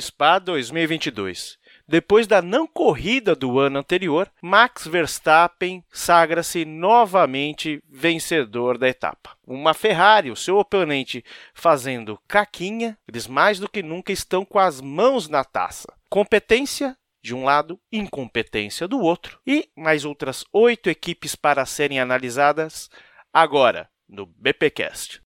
Spa 2022. Depois da não corrida do ano anterior, Max Verstappen sagra-se novamente vencedor da etapa. Uma Ferrari, o seu oponente, fazendo caquinha, eles mais do que nunca estão com as mãos na taça. Competência de um lado, incompetência do outro, e mais outras oito equipes para serem analisadas agora no BPcast.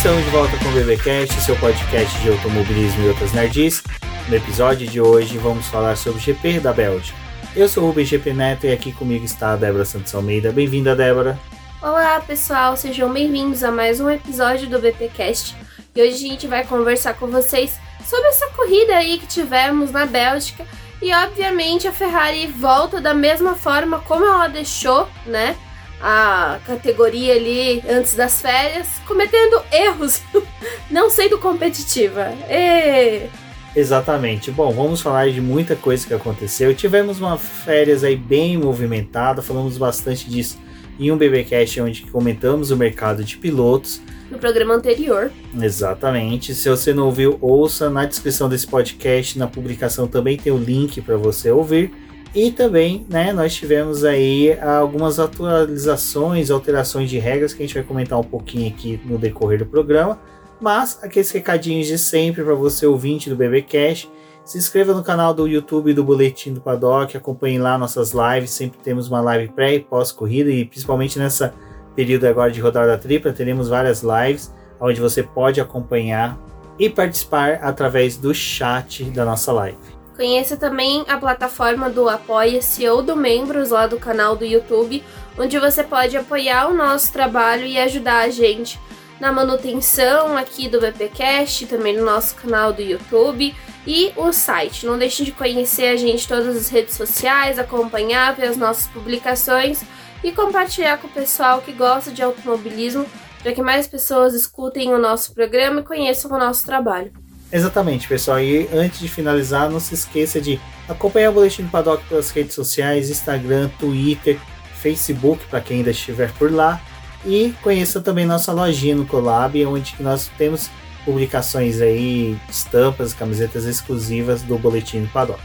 Estamos de volta com o BBcast, seu podcast de automobilismo e outras nerds. No episódio de hoje vamos falar sobre o GP da Bélgica. Eu sou o Rubem GP Neto e aqui comigo está a Débora Santos Almeida. Bem-vinda, Débora. Olá, pessoal, sejam bem-vindos a mais um episódio do BPcast. E hoje a gente vai conversar com vocês sobre essa corrida aí que tivemos na Bélgica. E obviamente a Ferrari volta da mesma forma como ela deixou, né? A categoria ali antes das férias, cometendo erros, não sendo competitiva. E... Exatamente. Bom, vamos falar de muita coisa que aconteceu. Tivemos uma férias aí bem movimentada, falamos bastante disso em um BBcast onde comentamos o mercado de pilotos. No programa anterior. Exatamente. Se você não ouviu, ouça na descrição desse podcast, na publicação também tem o link para você ouvir. E também, né, nós tivemos aí algumas atualizações, alterações de regras que a gente vai comentar um pouquinho aqui no decorrer do programa. Mas aqueles recadinhos de sempre para você ouvinte do BB Cash, se inscreva no canal do YouTube do Boletim do Paddock, acompanhe lá nossas lives, sempre temos uma live pré e pós corrida e principalmente nessa período agora de rodada tripla, teremos várias lives onde você pode acompanhar e participar através do chat da nossa live. Conheça também a plataforma do Apoia-se ou do Membros lá do canal do YouTube, onde você pode apoiar o nosso trabalho e ajudar a gente na manutenção aqui do BPcast, também no nosso canal do YouTube e o site. Não deixem de conhecer a gente em todas as redes sociais, acompanhar, ver as nossas publicações e compartilhar com o pessoal que gosta de automobilismo para que mais pessoas escutem o nosso programa e conheçam o nosso trabalho. Exatamente, pessoal. E antes de finalizar, não se esqueça de acompanhar o Boletim do Paddock pelas redes sociais, Instagram, Twitter, Facebook, para quem ainda estiver por lá. E conheça também nossa lojinha no Colab, onde nós temos publicações aí, estampas, camisetas exclusivas do Boletim do Paddock.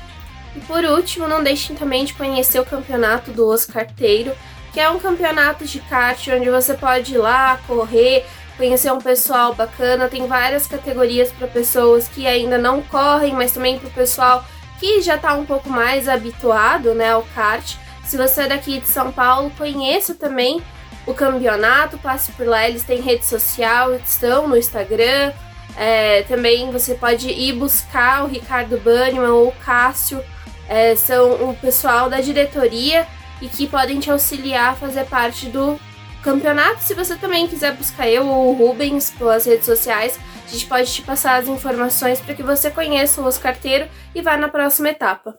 E por último, não deixem também de conhecer o campeonato do Oscarteiro, que é um campeonato de kart onde você pode ir lá correr, conhecer um pessoal bacana. Tem várias categorias para pessoas que ainda não correm, mas também para o pessoal que já está um pouco mais habituado né, ao kart. Se você é daqui de São Paulo, conheça também o campeonato, passe por lá, eles têm rede social, estão no Instagram. É, também você pode ir buscar o Ricardo Banniman ou o Cássio, é, são o pessoal da diretoria e que podem te auxiliar a fazer parte do campeonato. Se você também quiser buscar eu ou o Rubens pelas redes sociais, a gente pode te passar as informações para que você conheça o Oscarteiro e vá na próxima etapa.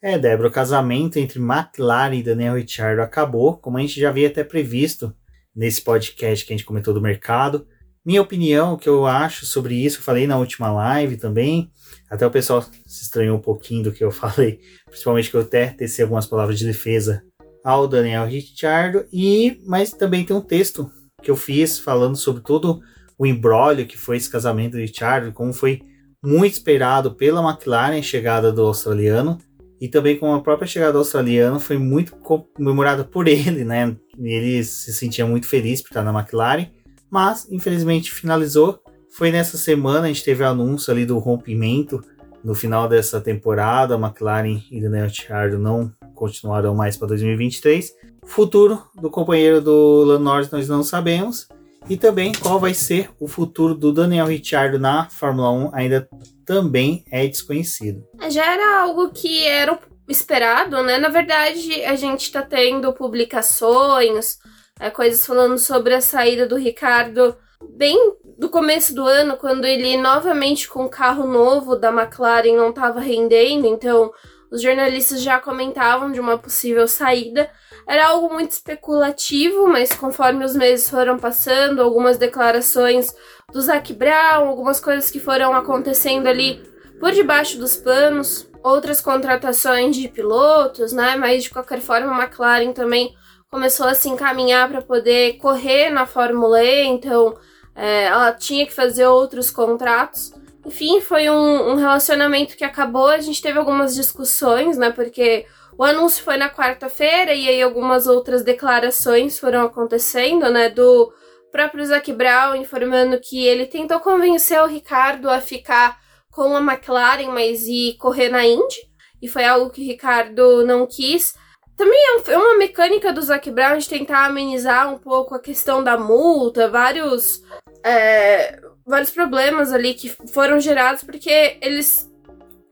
É, Débora, o casamento entre McLaren e Daniel Ricciardo acabou, como a gente já havia até previsto nesse podcast que a gente comentou do mercado. Minha opinião, o que eu acho sobre isso, eu falei na última live também. Até o pessoal se estranhou um pouquinho do que eu falei, principalmente que eu até teci algumas palavras de defesa ao Daniel Ricciardo. E, mas também tem um texto que eu fiz falando sobre todo o embrólio que foi esse casamento do Ricciardo, como foi muito esperado pela McLaren a chegada do australiano e também com a própria chegada do australiano foi muito comemorada por ele, né? Ele se sentia muito feliz por estar na McLaren mas infelizmente finalizou. Foi nessa semana, a gente teve anúncio ali do rompimento no final dessa temporada. A McLaren e Daniel Ricciardo não continuarão mais para 2023. Futuro do companheiro do Lando Norris nós não sabemos. E também qual vai ser o futuro do Daniel Ricciardo na Fórmula 1 ainda também é desconhecido. Já era algo que era esperado, né? Na verdade, a gente está tendo publicações, é, coisas falando sobre a saída do Ricardo bem do começo do ano, quando ele novamente com o carro novo da McLaren não estava rendendo, então os jornalistas já comentavam de uma possível saída. Era algo muito especulativo, mas conforme os meses foram passando, algumas declarações do Zac Brown, algumas coisas que foram acontecendo ali por debaixo dos panos, outras contratações de pilotos, né? Mas de qualquer forma, a McLaren também começou a se encaminhar para poder correr na Fórmula E, então é, ela tinha que fazer outros contratos. Enfim, foi um, um, relacionamento que acabou. A gente teve algumas discussões, né? Porque o anúncio foi na quarta-feira e aí algumas outras declarações foram acontecendo, né? Do próprio Zac Brown informando que ele tentou convencer o Ricardo a ficar com a McLaren, mas ir correr na Indy. E foi algo que o Ricardo não quis. Também é, é uma mecânica do Zac Brown de tentar amenizar um pouco a questão da multa, vários, é, vários problemas ali que foram gerados porque eles,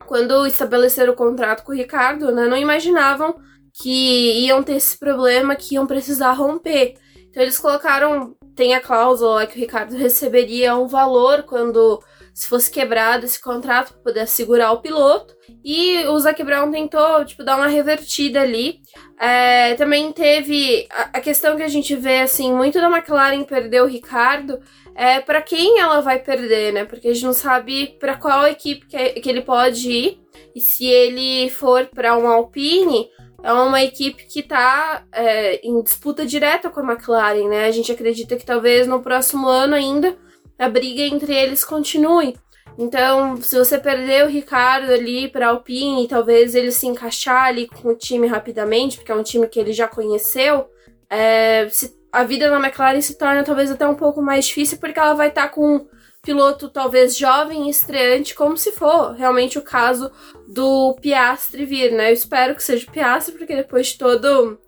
quando estabeleceram o contrato com o Ricardo, né, não imaginavam que iam ter esse problema, que iam precisar romper. Então eles colocaram, tem a cláusula que o Ricardo receberia um valor quando se fosse quebrado esse contrato para poder assegurar o piloto. E o Zac Brown tentou, tipo, dar uma revertida ali. É, também teve a, a, questão que a gente vê, assim, muito da McLaren perder o Ricardo. É para quem ela vai perder, né? Porque a gente não sabe para qual equipe que, que ele pode ir. E se ele for para um Alpine, é uma equipe que está é, em disputa direta com a McLaren, né? A gente acredita que talvez no próximo ano ainda a briga entre eles continue. Então, se você perder o Ricardo ali para Alpine, talvez ele se encaixar ali com o time rapidamente, porque é um time que ele já conheceu, é, se, a vida na McLaren se torna talvez até um pouco mais difícil, porque ela vai estar tá com um piloto talvez jovem e estreante, como se for realmente o caso do Piastri vir, né? Eu espero que seja o Piastri, porque depois de todo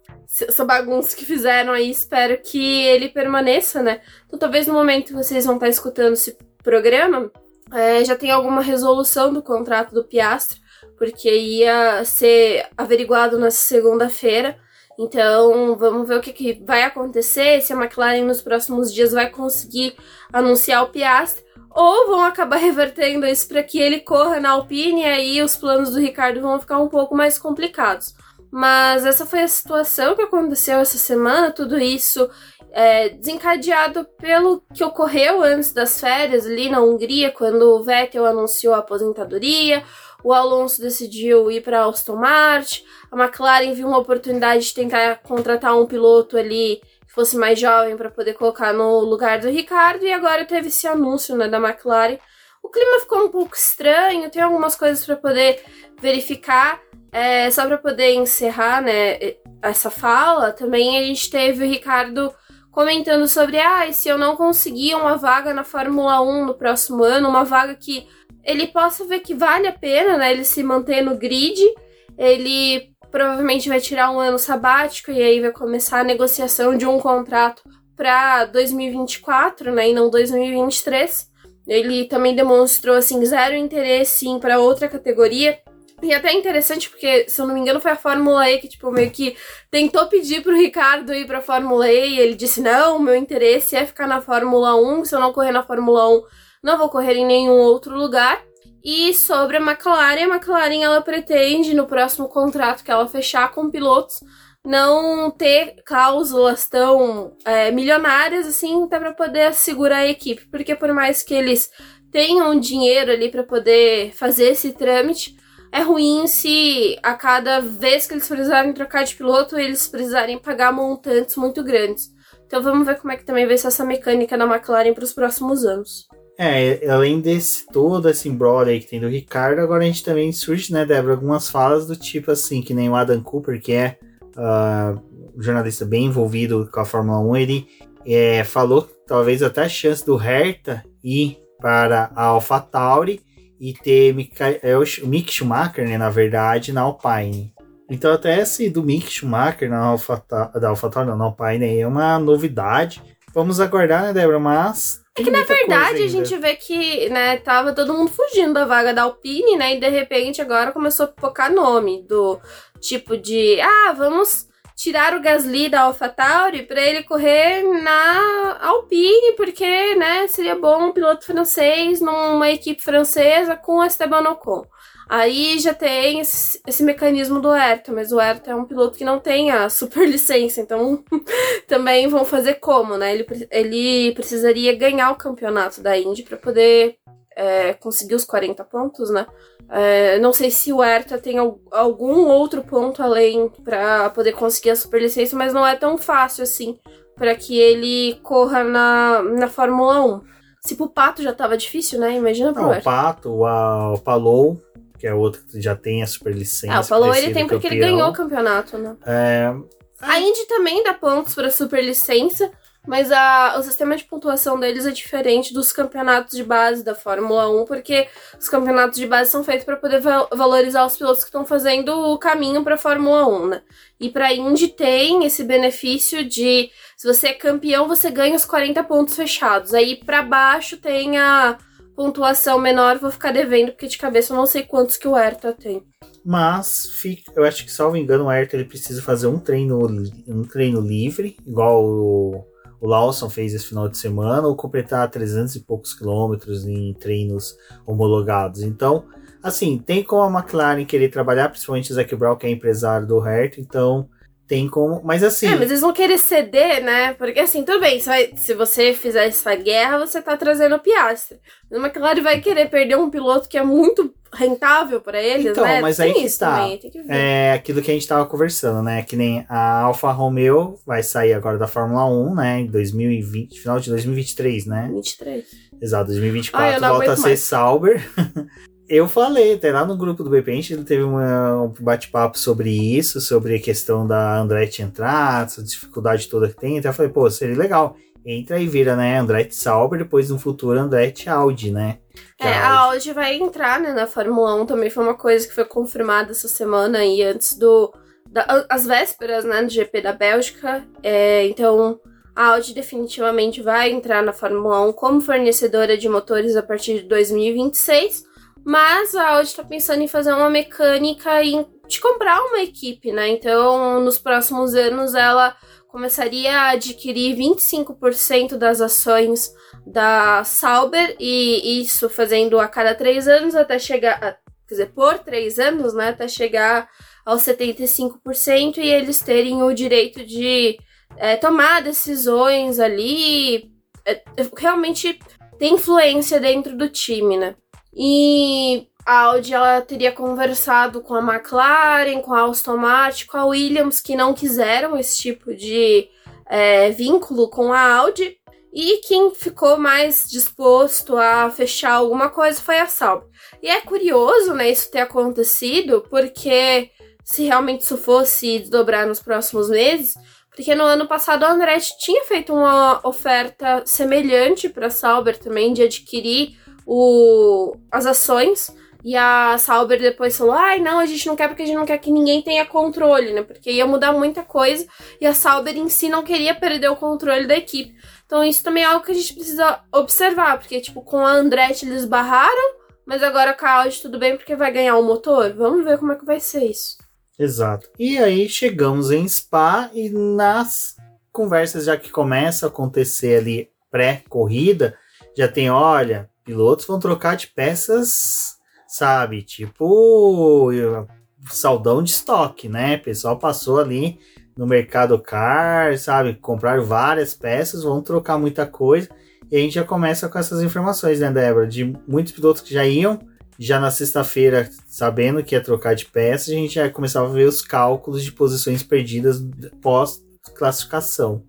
essa bagunça que fizeram aí, espero que ele permaneça, né? Então talvez no momento que vocês vão estar escutando esse programa, é, já tem alguma resolução do contrato do Piastri, porque ia ser averiguado na segunda-feira. Então, vamos ver o que, que, vai acontecer, se a McLaren nos próximos dias vai conseguir anunciar o Piastri, ou vão acabar revertendo isso para que ele corra na Alpine e aí os planos do Ricardo vão ficar um pouco mais complicados. Mas essa foi a situação que aconteceu essa semana, tudo isso é, desencadeado pelo que ocorreu antes das férias ali na Hungria, quando o Vettel anunciou a aposentadoria, o Alonso decidiu ir para Aston Martin, a McLaren viu uma oportunidade de tentar contratar um piloto ali que fosse mais jovem para poder colocar no lugar do Ricardo, e agora teve esse anúncio né, da McLaren. O clima ficou um pouco estranho, tem algumas coisas para poder verificar. É, só para poder encerrar, né, essa fala, também a gente teve o Ricardo comentando sobre, ah, se eu não conseguir uma vaga na Fórmula 1 no próximo ano, uma vaga que ele possa ver que vale a pena, né, ele se manter no grid, ele provavelmente vai tirar um ano sabático e aí vai começar a negociação de um contrato para 2024, né, e não 2023. Ele também demonstrou assim zero interesse para outra categoria. E até interessante porque, se eu não me engano, foi a Fórmula E que, tipo, meio que tentou pedir pro Ricardo ir pra Fórmula E e ele disse: Não, meu interesse é ficar na Fórmula 1. Se eu não correr na Fórmula 1, não vou correr em nenhum outro lugar. E sobre a McLaren, a McLaren ela pretende, no próximo contrato que ela fechar com pilotos, não ter cláusulas tão é, milionárias assim, até para poder assegurar a equipe. Porque por mais que eles tenham dinheiro ali para poder fazer esse trâmite é ruim se a cada vez que eles precisarem trocar de piloto, eles precisarem pagar montantes muito grandes. Então vamos ver como é que também vai ser essa mecânica na McLaren para os próximos anos. É, além desse todo esse embrolho aí que tem do Ricardo, agora a gente também surge, né, Débora, algumas falas do tipo assim, que nem o Adam Cooper, que é uh, um jornalista bem envolvido com a Fórmula 1, ele é, falou talvez até a chance do Hertha ir para a AlphaTauri e ter é o Mick Schumacher, né, na verdade, na Alpine. Então até esse do Mick Schumacher na Alpha, da AlphaTauri, na Alpine é uma novidade. Vamos aguardar, né, Débora? Mas é que na verdade a gente vê que, né, tava todo mundo fugindo da vaga da Alpine, né, e de repente agora começou a pipocar nome do tipo de, ah, vamos tirar o Gasly da AlphaTauri para ele correr na Alpine, porque, né, seria bom um piloto francês numa equipe francesa com Esteban Ocon. Aí já tem esse, esse, mecanismo do Hertha, mas o Hertha é um piloto que não tem a super licença, então também vão fazer como, né? Ele, ele precisaria ganhar o campeonato da Indy para poder é, conseguir os 40 pontos, né? É, não sei se o Hertha tem algum outro ponto além para poder conseguir a superlicença, mas não é tão fácil assim para que ele corra na, na Fórmula 1. Se pro Pato já tava difícil, né? Imagina pro não, O Pato, o, o Palou, que é outro que já tem a superlicença. Ah, o Palou ele tem porque campeão. ele ganhou o campeonato, né? É... A Indy também dá pontos pra superlicença, mas a, o sistema de pontuação deles é diferente dos campeonatos de base da Fórmula 1, porque os campeonatos de base são feitos para poder va valorizar os pilotos que estão fazendo o caminho para a Fórmula 1, né? E para a Indy tem esse benefício de se você é campeão, você ganha os 40 pontos fechados. Aí para baixo tem a pontuação menor, vou ficar devendo, porque de cabeça eu não sei quantos que o Hertha tem. Mas fica, eu acho que, salvo engano, o Hertha ele precisa fazer um treino, um treino livre, igual o o Lawson fez esse final de semana, ou completar 300 e poucos quilômetros em treinos homologados. Então, assim, tem como a McLaren querer trabalhar, principalmente o Zac Brown, que é empresário do Hertha, então tem como. Mas assim. É, mas eles vão querer ceder, né? Porque assim, tudo bem, vai, se você fizer essa guerra, você tá trazendo o Piastre. Mas a McLaren vai querer perder um piloto que é muito rentável para eles, então, né? Mas tem aí que tá. Também, que é aquilo que a gente tava conversando, né? Que nem a Alfa Romeo vai sair agora da Fórmula 1, né? Em 2020, final de 2023, né? 23. Exato, 2024 Ai, volta a ser mais. Sauber. eu falei, até lá no grupo do BP, a gente teve uma, um bate-papo sobre isso, sobre a questão da Andretti entrar, essa dificuldade toda que tem. Então eu falei, pô, seria legal. Entra e vira, né? Andretti Sauber, depois no futuro Andretti Audi, né? Que é, a Audi... Audi vai entrar, né, na Fórmula 1 também foi uma coisa que foi confirmada essa semana aí antes do. Da, as vésperas, né, do GP da Bélgica. É, então, a Audi definitivamente vai entrar na Fórmula 1 como fornecedora de motores a partir de 2026. Mas a Audi está pensando em fazer uma mecânica e de comprar uma equipe, né? Então, nos próximos anos, ela começaria a adquirir 25% das ações da Sauber, e isso fazendo a cada três anos até chegar. Quer dizer, por três anos, né? Até chegar aos 75% e eles terem o direito de é, tomar decisões ali. É, realmente ter influência dentro do time, né? E a Audi ela teria conversado com a McLaren, com a Aston Martin, com a Williams, que não quiseram esse tipo de é, vínculo com a Audi. E quem ficou mais disposto a fechar alguma coisa foi a Sauber. E é curioso, né, isso ter acontecido, porque se realmente isso fosse desdobrar nos próximos meses, porque no ano passado a Andretti tinha feito uma oferta semelhante para a Sauber também de adquirir o, as ações. E a Sauber depois falou: ai, não, a gente não quer porque a gente não quer que ninguém tenha controle, né? Porque ia mudar muita coisa e a Sauber em si não queria perder o controle da equipe. Então isso também é algo que a gente precisa observar, porque, tipo, com a Andretti eles barraram, mas agora com a Audi tudo bem porque vai ganhar o motor. Vamos ver como é que vai ser isso. Exato. E aí chegamos em Spa e nas conversas já que começa a acontecer ali pré-corrida, já tem, olha, pilotos vão trocar de peças, sabe? Tipo, saldão de estoque, né? O pessoal passou ali no mercado car, sabe? Compraram várias peças, vão trocar muita coisa. E a gente já começa com essas informações, né, Débora? De muitos pilotos que já iam, já na sexta-feira, sabendo que ia trocar de peças, a gente já começava a ver os cálculos de posições perdidas pós-classificação.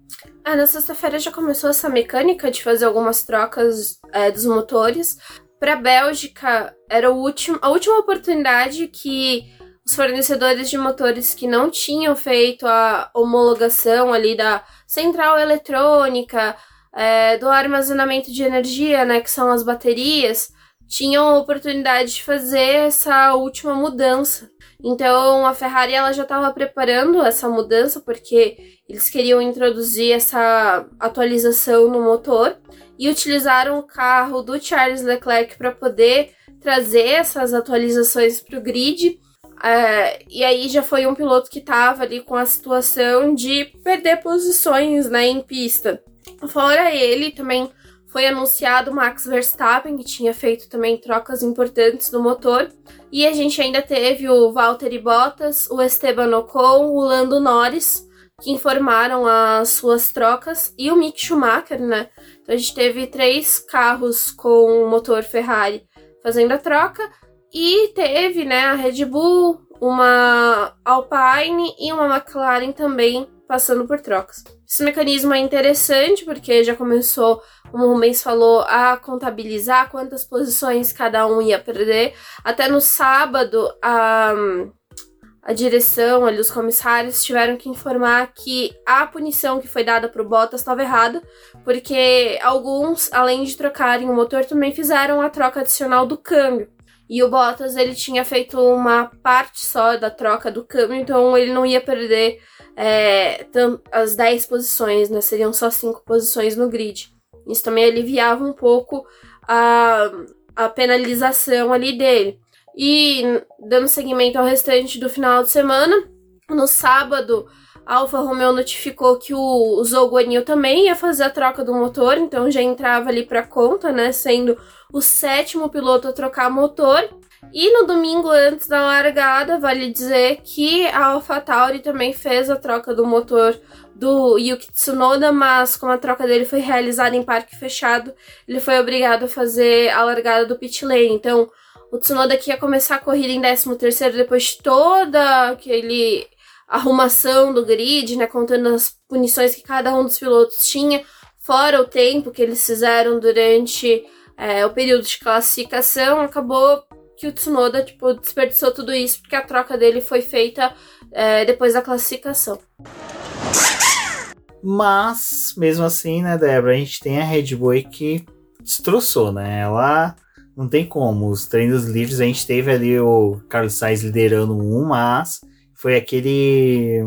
Ah, na sexta-feira já começou essa mecânica de fazer algumas trocas é, dos motores. Para a Bélgica, era último, a última oportunidade que os fornecedores de motores que não tinham feito a homologação ali da central eletrônica, é, do armazenamento de energia, né, que são as baterias, tinham a oportunidade de fazer essa última mudança. Então a Ferrari ela já estava preparando essa mudança porque eles queriam introduzir essa atualização no motor e utilizaram o carro do Charles Leclerc para poder trazer essas atualizações para o grid. É, e aí já foi um piloto que estava ali com a situação de perder posições né, em pista. Fora ele, também foi anunciado o Max Verstappen, que tinha feito também trocas importantes no motor. E a gente ainda teve o Valtteri Bottas, o Esteban Ocon, o Lando Norris, que informaram as suas trocas, e o Mick Schumacher, né? Então a gente teve três carros com motor Ferrari fazendo a troca. E teve, né, a Red Bull, uma Alpine e uma McLaren também passando por trocas. Esse mecanismo é interessante porque já começou, como o Rubens falou, a contabilizar quantas posições cada um ia perder. Até no sábado, a, a direção, ali, os comissários tiveram que informar que a punição que foi dada para o Bottas estava errada, porque alguns, além de trocarem o motor, também fizeram a troca adicional do câmbio. E o Bottas ele tinha feito uma parte só da troca do câmbio, então ele não ia perder é, as 10 posições, né? Seriam só 5 posições no grid. Isso também aliviava um pouco a, a penalização ali dele. E dando seguimento ao restante do final de semana, no sábado, a Alfa Romeo notificou que o, o também ia fazer a troca do motor, então já entrava ali para conta, né? Sendo o sétimo piloto a trocar motor. E no domingo antes da largada, vale dizer que a AlphaTauri também fez a troca do motor do Yuki Tsunoda, mas como a troca dele foi realizada em parque fechado, ele foi obrigado a fazer a largada do pit lane. Então, o Tsunoda que ia começar a corrida em 13º depois de toda aquele arrumação do grid, né, contando as punições que cada um dos pilotos tinha, fora o tempo que eles fizeram durante é, o período de classificação, acabou que o Tsunoda tipo, desperdiçou tudo isso porque a troca dele foi feita é, depois da classificação. Mas, mesmo assim, né, Débora, a gente tem a Red Bull que destroçou, né? Ela não tem como. Os treinos livres a gente teve ali o Carlos Sainz liderando um, mas foi aquele.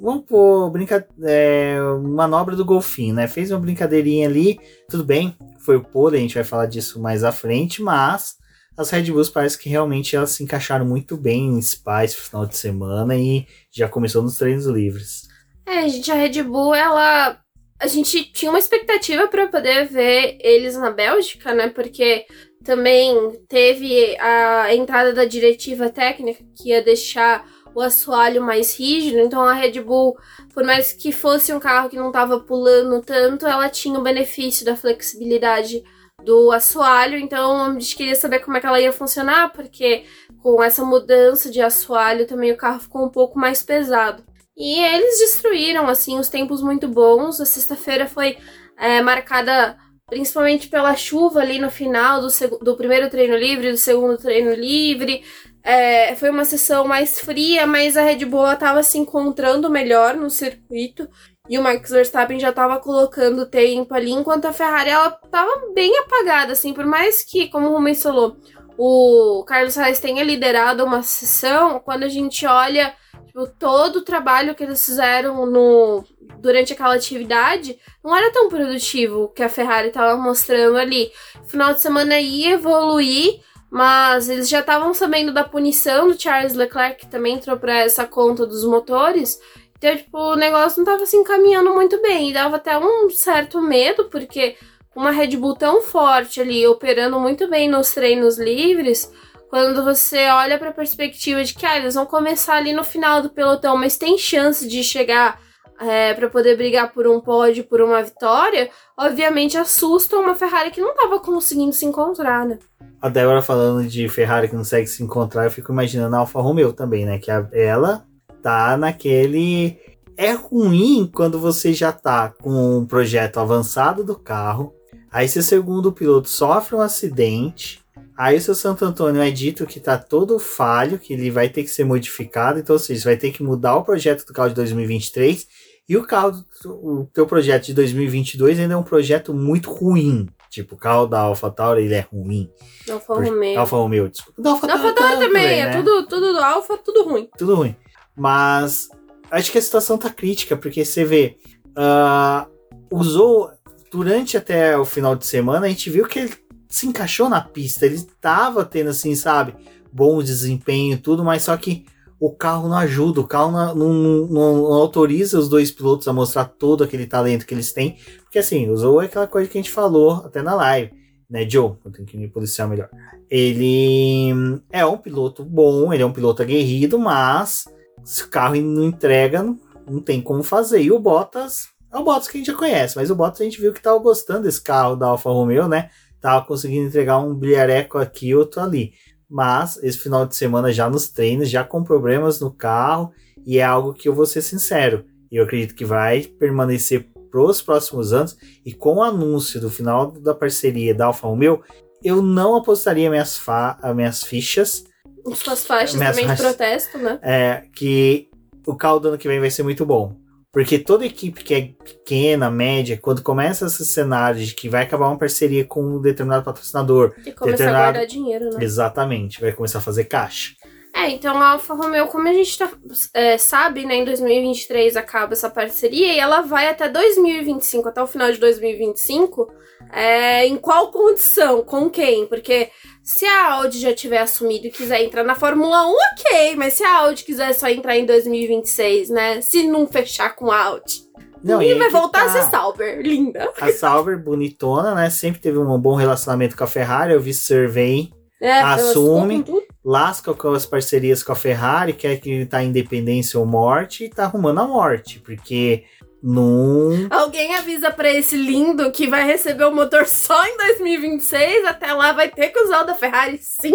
Vamos pôr brinca... É, manobra do golfinho, né? Fez uma brincadeirinha ali, tudo bem, foi o pole, a gente vai falar disso mais à frente, mas as Red Bulls parece que realmente elas se encaixaram muito bem em Spa esse final de semana e já começou nos treinos livres. É, gente, a Red Bull, ela. A gente tinha uma expectativa para poder ver eles na Bélgica, né? Porque também teve a entrada da diretiva técnica que ia deixar o assoalho mais rígido, então a Red Bull, por mais que fosse um carro que não estava pulando tanto, ela tinha o benefício da flexibilidade do assoalho, então a gente queria saber como é que ela ia funcionar, porque com essa mudança de assoalho também o carro ficou um pouco mais pesado. E eles destruíram, assim, os tempos muito bons. A sexta-feira foi é, marcada principalmente pela chuva ali no final do, do primeiro treino livre, do segundo treino livre. É, foi uma sessão mais fria, mas a Red Bull estava se encontrando melhor no circuito. E o Max Verstappen já estava colocando tempo ali, enquanto a Ferrari ela tava bem apagada, assim, por mais que, como o Rubens falou, o Carlos Sainz tenha liderado uma sessão, quando a gente olha tipo, todo o trabalho que eles fizeram no durante aquela atividade, não era tão produtivo que a Ferrari estava mostrando ali. Final de semana ia evoluir, mas eles já estavam sabendo da punição do Charles Leclerc, que também entrou para essa conta dos motores. Então, tipo, o negócio não estava se encaminhando muito bem. E dava até um certo medo, porque uma Red Bull tão forte ali, operando muito bem nos treinos livres, quando você olha para a perspectiva de que ah, eles vão começar ali no final do pelotão, mas tem chance de chegar é, para poder brigar por um pódio, por uma vitória, obviamente assusta uma Ferrari que não estava conseguindo se encontrar, né? A Débora falando de Ferrari que não consegue se encontrar, eu fico imaginando a Alfa Romeo também, né? Que a, ela tá naquele. É ruim quando você já tá com um projeto avançado do carro, aí seu segundo piloto sofre um acidente, aí o seu Santo Antônio é dito que tá todo falho, que ele vai ter que ser modificado, então, ou seja, você vai ter que mudar o projeto do carro de 2023 e o carro, o teu projeto de 2022 ainda é um projeto muito ruim. Tipo, o carro da AlphaTauri, ele é ruim. Alfa Romeo. Alfa Romeo, desculpa. Da AlphaTauri também, também, é né? tudo, tudo do Alfa, tudo ruim. Tudo ruim. Mas acho que a situação tá crítica, porque você vê, uh, usou durante até o final de semana, a gente viu que ele se encaixou na pista, ele tava tendo assim, sabe, bom desempenho tudo, mas só que o carro não ajuda, o carro não, não, não, autoriza os dois pilotos a mostrar todo aquele talento que eles têm. Porque assim, o Zou é aquela coisa que a gente falou até na live, né, Joe? Eu tenho que me policiar melhor. Ele é um piloto bom, ele é um piloto aguerrido, mas se o carro não entrega, não tem como fazer. E o Bottas é o Bottas que a gente já conhece, mas o Bottas a gente viu que tava gostando desse carro da Alfa Romeo, né? Tava conseguindo entregar um brilhareco aqui, outro ali mas esse final de semana já nos treinos, já com problemas no carro, e é algo que eu vou ser sincero, eu acredito que vai permanecer para os próximos anos, e com o anúncio do final da parceria da Alfa Romeo, eu não apostaria minhas, fa minhas fichas. Suas faixas também faixas, de protesto, né? É, que o carro do ano que vem vai ser muito bom. Porque toda equipe que é pequena, média, quando começa esse cenário de que vai acabar uma parceria com um determinado patrocinador. E começar determinado... a guardar dinheiro, né? Exatamente, vai começar a fazer caixa. É, então a Alfa Romeo, como a gente tá, é, sabe, né, em 2023 acaba essa parceria e ela vai até 2025, até o final de 2025. É, em qual condição? Com quem? Porque se a Audi já tiver assumido e quiser entrar na Fórmula 1, ok, mas se a Audi quiser só entrar em 2026, né? Se não fechar com a Audi. Não, e vai voltar tá... a ser Sauber, linda. A Sauber, bonitona, né? Sempre teve um bom relacionamento com a Ferrari. Eu vi survey, é, assume, lasca com as parcerias com a Ferrari, quer que tá independência ou morte, e tá arrumando a morte, porque num... Alguém avisa para esse lindo que vai receber o motor só em 2026, até lá vai ter que usar o da Ferrari, sim?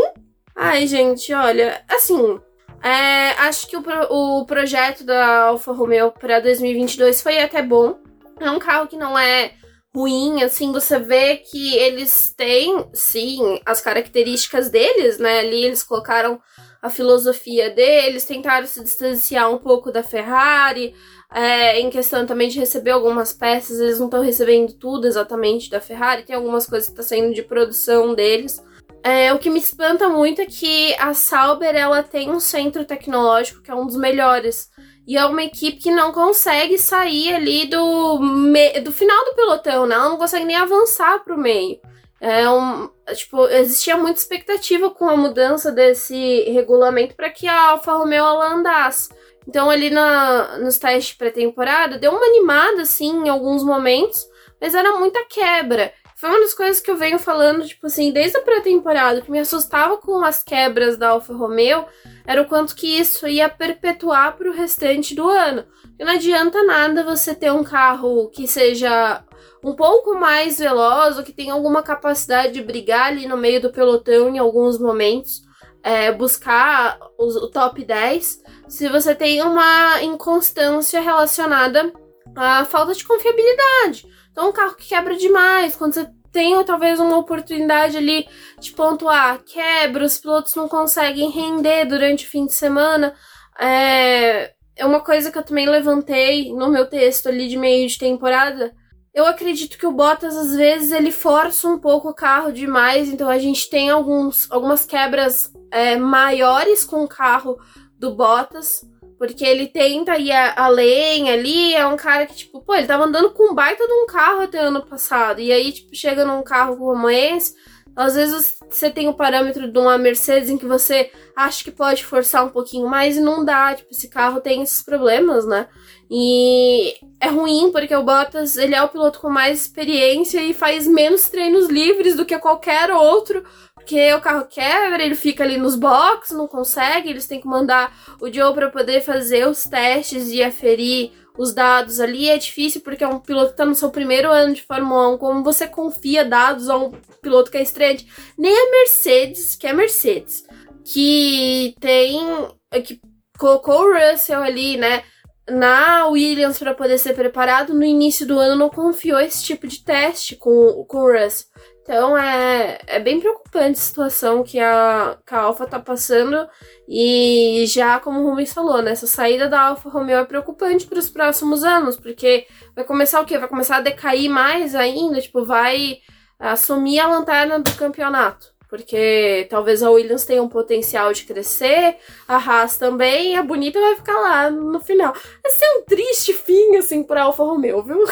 Ai, gente, olha, assim, é, acho que o, o projeto da Alfa Romeo para 2022 foi até bom. É um carro que não é ruim, assim, você vê que eles têm, sim, as características deles, né? Ali eles colocaram a filosofia deles, tentaram se distanciar um pouco da Ferrari, é, em questão também de receber algumas peças, eles não estão recebendo tudo exatamente da Ferrari, tem algumas coisas que estão tá saindo de produção deles. É, o que me espanta muito é que a Sauber ela tem um centro tecnológico que é um dos melhores. E é uma equipe que não consegue sair ali do, me... do final do pelotão, né? Ela não consegue nem avançar para o meio. É um, tipo, existia muita expectativa com a mudança desse regulamento para que a Alfa Romeo ela andasse. Então, ali na, nos testes pré-temporada, deu uma animada, assim, em alguns momentos, mas era muita quebra. Foi uma das coisas que eu venho falando, tipo assim, desde a pré-temporada, que me assustava com as quebras da Alfa Romeo, era o quanto que isso ia perpetuar para o restante do ano. E não adianta nada você ter um carro que seja um pouco mais veloz, ou que tenha alguma capacidade de brigar ali no meio do pelotão em alguns momentos, é, buscar o, top 10, se você tem uma inconstância relacionada à falta de confiabilidade. Então, um carro que quebra demais, quando você tem talvez uma oportunidade ali de pontuar, quebra, os pilotos não conseguem render durante o fim de semana. É, é uma coisa que eu também levantei no meu texto ali de meio de temporada. Eu acredito que o Bottas, às vezes, ele força um pouco o carro demais, então a gente tem alguns, algumas quebras é, maiores com o carro do Bottas. Porque ele tenta ir além ali, é um cara que, tipo, pô, ele tava andando com um baita de um carro até ano passado. E aí, tipo, chega num carro como esse, às vezes você tem o parâmetro de uma Mercedes em que você acha que pode forçar um pouquinho mais e não dá. Tipo, esse carro tem esses problemas, né? E é ruim porque o Bottas, ele é o piloto com mais experiência e faz menos treinos livres do que qualquer outro porque o carro quebra, ele fica ali nos boxes, não consegue, eles têm que mandar o Joe para poder fazer os testes e aferir os dados ali. É difícil porque é um piloto que tá no seu primeiro ano de Fórmula 1. Como você confia dados a um piloto que é estreante? Nem a Mercedes, que é Mercedes, que tem. que colocou o Russell ali, né? Na Williams para poder ser preparado, no início do ano não confiou esse tipo de teste com, com o Russell. Então é, é bem preocupante a situação que a, que a Alfa tá passando. E já como o Rubens falou, né? Essa saída da Alfa Romeo é preocupante para os próximos anos, porque vai começar o quê? Vai começar a decair mais ainda, tipo, vai assumir a lanterna do campeonato. Porque talvez a Williams tenha um potencial de crescer, a Haas também, e a Bonita vai ficar lá no final. Vai ser um triste fim, assim, pra Alfa Romeo, viu?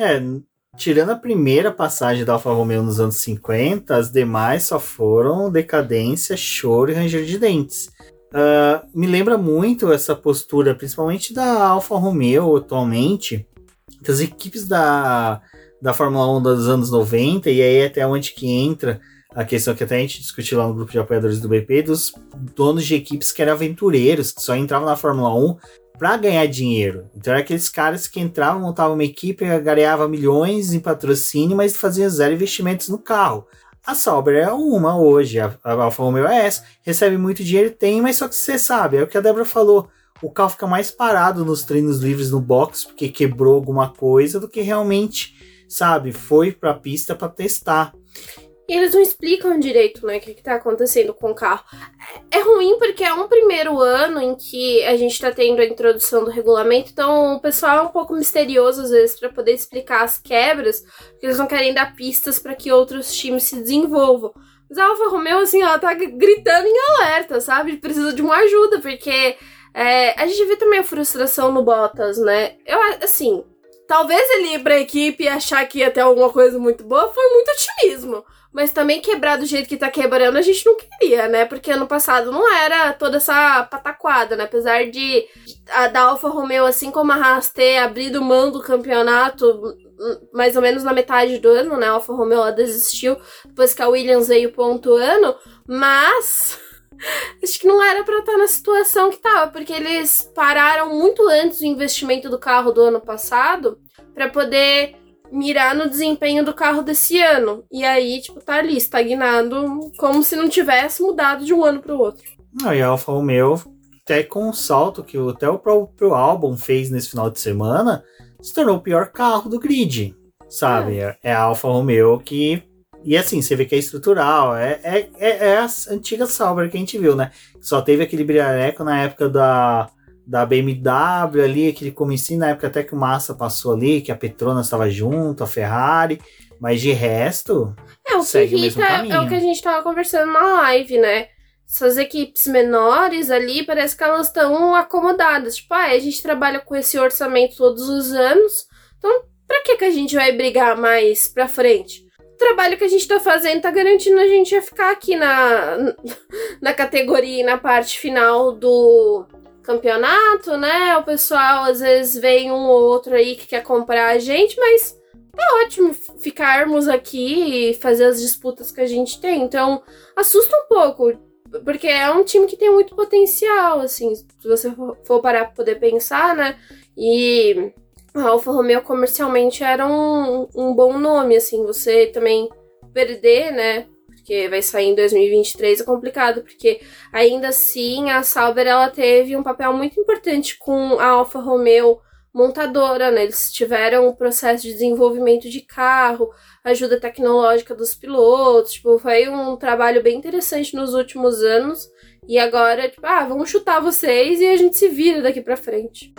É, Tirando a primeira passagem da Alfa Romeo nos anos 50, as demais só foram decadência, choro e ranger de dentes. Uh, me lembra muito essa postura, principalmente da Alfa Romeo atualmente, das equipes da, da Fórmula 1 dos anos 90, e aí até onde que entra a questão que até a gente discutiu lá no grupo de apoiadores do BP, dos donos de equipes que eram aventureiros, que só entravam na Fórmula 1 para ganhar dinheiro. Então, eram aqueles caras que entravam, montavam uma equipe, ganhavam milhões em patrocínio, mas faziam zero investimentos no carro. A Sauber é uma hoje, a, a Alfa Romeo é essa, recebe muito dinheiro, tem, mas só que você sabe, é o que a Débora falou, o carro fica mais parado nos treinos livres no box porque quebrou alguma coisa do que realmente, sabe, foi para a pista para testar. Eles não explicam direito, né, o que, que tá acontecendo com o carro. É, é ruim porque é um primeiro ano em que a gente tá tendo a introdução do regulamento, então o pessoal é um pouco misterioso às vezes para poder explicar as quebras, porque eles não querem dar pistas para que outros times se desenvolvam. Mas a Alfa Romeo, assim, ela tá gritando em alerta, sabe? Precisa de uma ajuda, porque é, a gente vê também a frustração no Bottas, né? Eu, assim, talvez ele ir pra equipe e achar que ia ter alguma coisa muito boa foi muito otimismo. Mas também quebrar do jeito que tá quebrando a gente não queria, né? Porque ano passado não era toda essa pataquada, né? Apesar de a da Alfa Romeo, assim como a Haas ter abrido mão do campeonato hum, mais ou menos na metade do ano, né? A Alfa Romeo ela desistiu depois que a Williams veio pontuando, mas acho que não era para estar tá na situação que tava, porque eles pararam muito antes do investimento do carro do ano passado para poder mirar no desempenho do carro desse ano. E aí, tipo, tá ali, estagnado, como se não tivesse mudado de um ano pro outro. Não, e a Alfa Romeo, até com o salto que até o próprio álbum fez nesse final de semana, se tornou o pior carro do grid. Sabe? É, é a Alfa Romeo que. E assim, você vê que é estrutural. É, é, é, é a antiga Sauber que a gente viu, né? Só teve aquele brilhareco na época da da BMW ali, aquele comecinho na época até que o Massa passou ali, que a Petronas estava junto, a Ferrari, mas de resto, é, o segue que irrita é o que a gente estava conversando na live, né? Essas equipes menores ali, parece que elas estão acomodadas. Tipo, ah, a gente trabalha com esse orçamento todos os anos, então pra que, que a gente vai brigar mais pra frente? O trabalho que a gente tá fazendo tá garantindo a gente a ficar aqui na, na categoria e na parte final do, campeonato, né? O pessoal às vezes vem um ou outro aí que quer comprar a gente, mas tá ótimo ficarmos aqui e fazer as disputas que a gente tem. Então, assusta um pouco, porque é um time que tem muito potencial, assim, se você for parar pra poder pensar, né? E a Alfa Romeo comercialmente era um, um bom nome, assim, você também perder, né? Porque vai sair em 2023 é complicado, porque ainda assim a Sauber ela teve um papel muito importante com a Alfa Romeo montadora, né? Eles tiveram um processo de desenvolvimento de carro, ajuda tecnológica dos pilotos, tipo, foi um trabalho bem interessante nos últimos anos. E agora, tipo, ah, vamos chutar vocês e a gente se vira daqui para frente.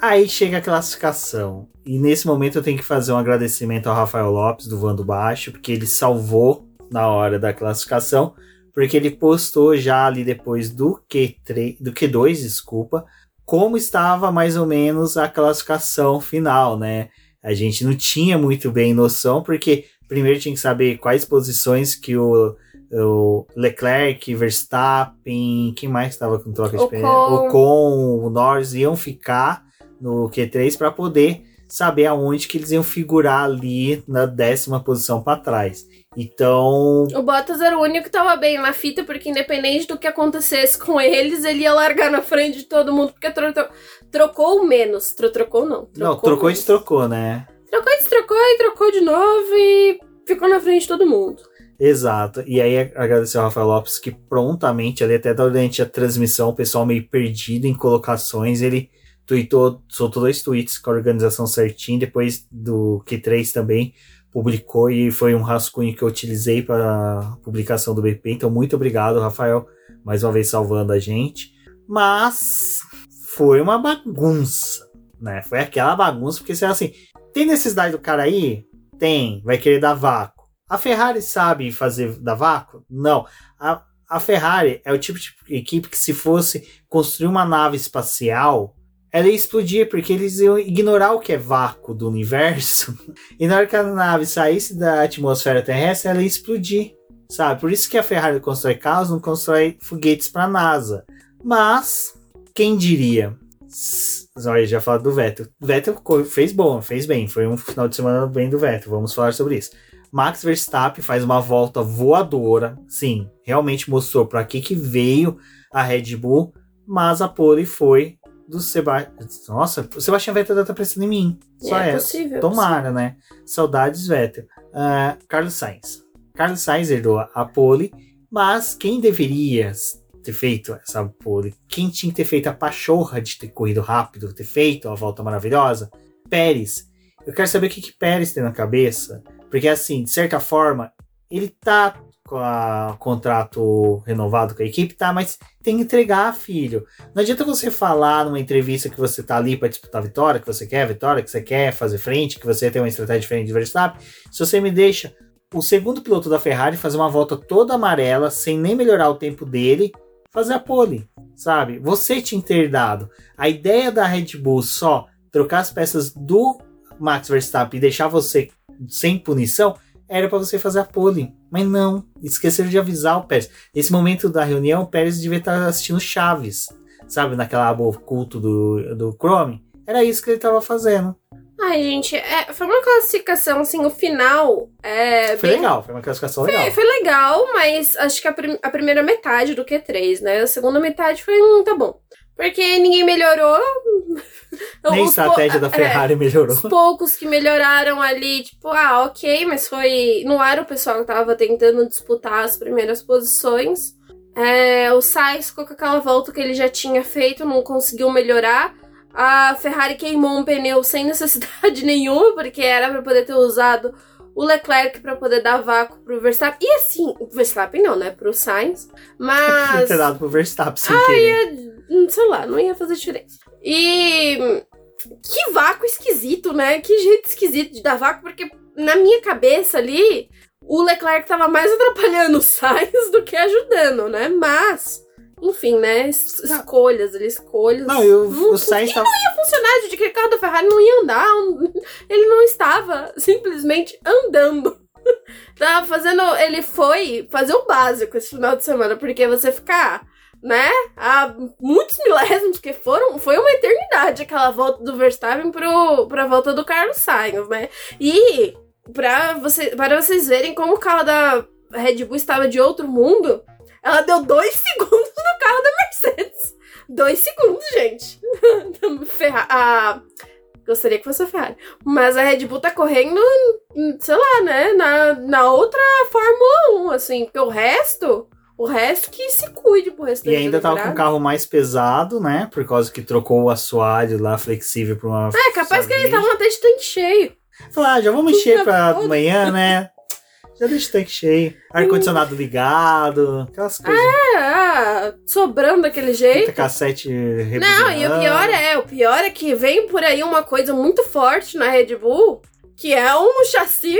Aí chega a classificação. E nesse momento eu tenho que fazer um agradecimento ao Rafael Lopes do Vando Baixo, porque ele salvou na hora da classificação, porque ele postou já ali depois do Q3, do Q2, desculpa, como estava mais ou menos a classificação final, né? A gente não tinha muito bem noção, porque primeiro tinha que saber quais posições que o, o Leclerc, Verstappen, quem mais estava com troca de pneu? Ocon, o Norris iam ficar no Q3 para poder saber aonde que eles iam figurar ali na décima posição para trás. Então. O Bottas era o único que tava bem na fita, porque independente do que acontecesse com eles, ele ia largar na frente de todo mundo, porque tro tro trocou menos. Tro trocou não. Trocou não, trocou menos. e destrocou, né? Trocou e destrocou e trocou de novo e ficou na frente de todo mundo. Exato. E aí agradecer ao Rafael Lopes que prontamente, ali até durante a transmissão, o pessoal meio perdido em colocações, ele tweetou, soltou dois tweets com a organização certinho, depois do Q3 também publicou e foi um rascunho que eu utilizei para publicação do BP. Então, muito obrigado, Rafael, mais uma vez salvando a gente. Mas foi uma bagunça, né? Foi aquela bagunça, porque você assim, tem necessidade do cara aí? Tem, vai querer dar vácuo. A Ferrari sabe fazer dar vácuo? Não. A, a Ferrari é o tipo de equipe que se fosse construir uma nave espacial, ela ia explodir, porque eles iam ignorar o que é vácuo do universo. E na hora que a nave saísse da atmosfera terrestre, ela ia explodir. sabe? Por isso que a Ferrari constrói carros, não constrói foguetes para NASA. Mas quem diria? Olha, já falado do Vettel. Vettel fez bom, fez bem. Foi um final de semana bem do Vettel. Vamos falar sobre isso. Max Verstappen faz uma volta voadora. Sim, realmente mostrou para que que veio a Red Bull, mas a pole foi do Sebastião. Nossa, o Sebastião Vettel tá pensando em mim. Só é, é possível. Tomara, possível. né? Saudades Vettel. Uh, Carlos Sainz. Carlos Sainz herdou a pole, mas quem deveria ter feito essa pole? Quem tinha que ter feito a pachorra de ter corrido rápido, ter feito a volta maravilhosa? Pérez. Eu quero saber o que, que Pérez tem na cabeça, porque assim, de certa forma, ele tá com o contrato renovado com a equipe, tá, mas tem que entregar, filho. Não adianta você falar numa entrevista que você tá ali para disputar a vitória, que você quer a vitória, que você quer fazer frente, que você tem uma estratégia diferente de Verstappen, se você me deixa o segundo piloto da Ferrari fazer uma volta toda amarela, sem nem melhorar o tempo dele, fazer a pole, sabe? Você tinha que ter dado. A ideia da Red Bull só trocar as peças do Max Verstappen e deixar você sem punição era para você fazer a pole. Mas não, esqueceram de avisar o Pérez. Nesse momento da reunião, o Pérez devia estar assistindo Chaves, sabe? Naquela aba oculto do, do Chrome. Era isso que ele estava fazendo. Ai, gente, é, foi uma classificação, assim, o final. É, foi bem... legal, foi uma classificação foi, legal. Foi legal, mas acho que a, prim a, primeira metade do Q3, né? A segunda metade foi, hum, tá bom. Porque ninguém melhorou. Nem a estratégia da Ferrari é, melhorou. Os poucos que melhoraram ali, tipo, ah, ok, mas foi. Não era o pessoal que tava tentando disputar as primeiras posições. É, o Sainz com aquela volta que ele já tinha feito, não conseguiu melhorar. A Ferrari queimou um pneu sem necessidade nenhuma, porque era para poder ter usado o Leclerc para poder dar vácuo pro Verstappen. E assim, o Verstappen não, né? Pro Sainz. Mas. ter dado pro Verstappen sem ah, ia, sei lá, não ia fazer diferença. E. Que vácuo esquisito, né? Que jeito esquisito de dar vácuo, porque na minha cabeça ali, o Leclerc tava mais atrapalhando o Sainz do que ajudando, né? Mas. Enfim, né? Escolhas, ele escolhas. Não, eu, não, o Sainz tava... não ia funcionar, de que o carro da Ferrari não ia andar. Ele não estava simplesmente andando. Tava fazendo. Ele foi fazer o básico esse final de semana, porque você ficar, né? Há muitos milésimos que foram. Foi uma eternidade aquela volta do Verstappen pro, pra volta do Carlos Sainz, né? E pra, você, para vocês verem como o carro da Red Bull estava de outro mundo ela deu dois segundos no carro da Mercedes. Dois segundos, gente. Ferra a... Gostaria que fosse a Ferrari. Mas a Red Bull tá correndo, sei lá, né? Na, na outra Fórmula 1, assim. Porque o resto. O resto que se cuide pro resto E ainda tava com o carro mais pesado, né? Por causa que trocou o assoalho lá flexível pra uma. É, capaz que eles estavam até de tanque cheio. Falar, ah, já vamos encher pra amanhã, né? Já deixa o tanque cheio. Ar-condicionado ligado, aquelas coisas. É, ah, sobrando daquele jeito. cassete Não, e o pior é, o pior é que vem por aí uma coisa muito forte na Red Bull, que é um chassi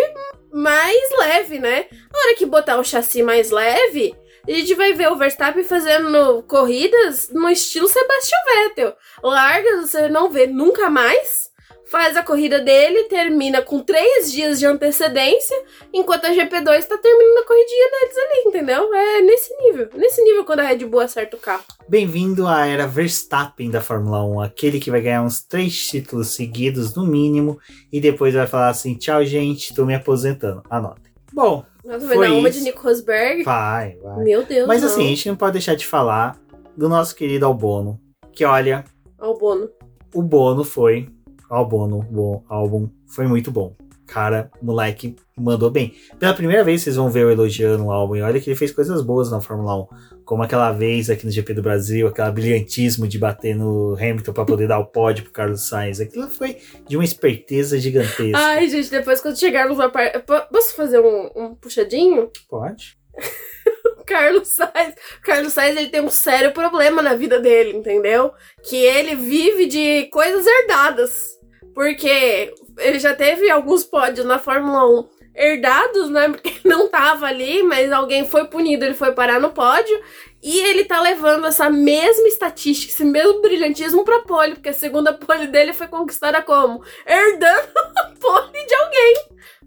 mais leve, né? Na hora que botar um chassi mais leve, a gente vai ver o Verstappen fazendo corridas no estilo Sebastian Vettel. Largas, você não vê nunca mais faz a corrida dele, termina com três dias de antecedência, enquanto a GP2 tá terminando a corridinha deles ali, entendeu? É nesse nível. Nesse nível quando a Red Bull acerta o carro. Bem-vindo à era Verstappen da Fórmula 1, aquele que vai ganhar uns três títulos seguidos no mínimo e depois vai falar assim: tchau, gente, tô me aposentando. Anota. Bom. Nossa, vai dar uma de Nico Rosberg? Vai, vai. Meu Deus. Mas não. assim, a gente não pode deixar de falar do nosso querido Albono, que olha. Albono. O Bono foi álbum, bom álbum, foi muito bom. Cara, moleque mandou bem. Pela primeira vez vocês vão ver eu elogiando o álbum. E olha que ele fez coisas boas na Fórmula 1. Como aquela vez aqui no GP do Brasil, aquele brilhantismo de bater no Hamilton para poder dar o pódio pro Carlos Sainz. Aquilo foi de uma esperteza gigantesca. Ai, gente, depois quando chegarmos na parte. Posso fazer um, um puxadinho? Pode. Carlos Sainz. Carlos Sainz ele tem um sério problema na vida dele, entendeu? Que ele vive de coisas herdadas. Porque ele já teve alguns pódios na Fórmula 1 herdados, né? Porque não tava ali, mas alguém foi punido, ele foi parar no pódio. E ele tá levando essa mesma estatística, esse mesmo brilhantismo pra pole, porque a segunda pole dele foi conquistada como? Herdando a pole de alguém.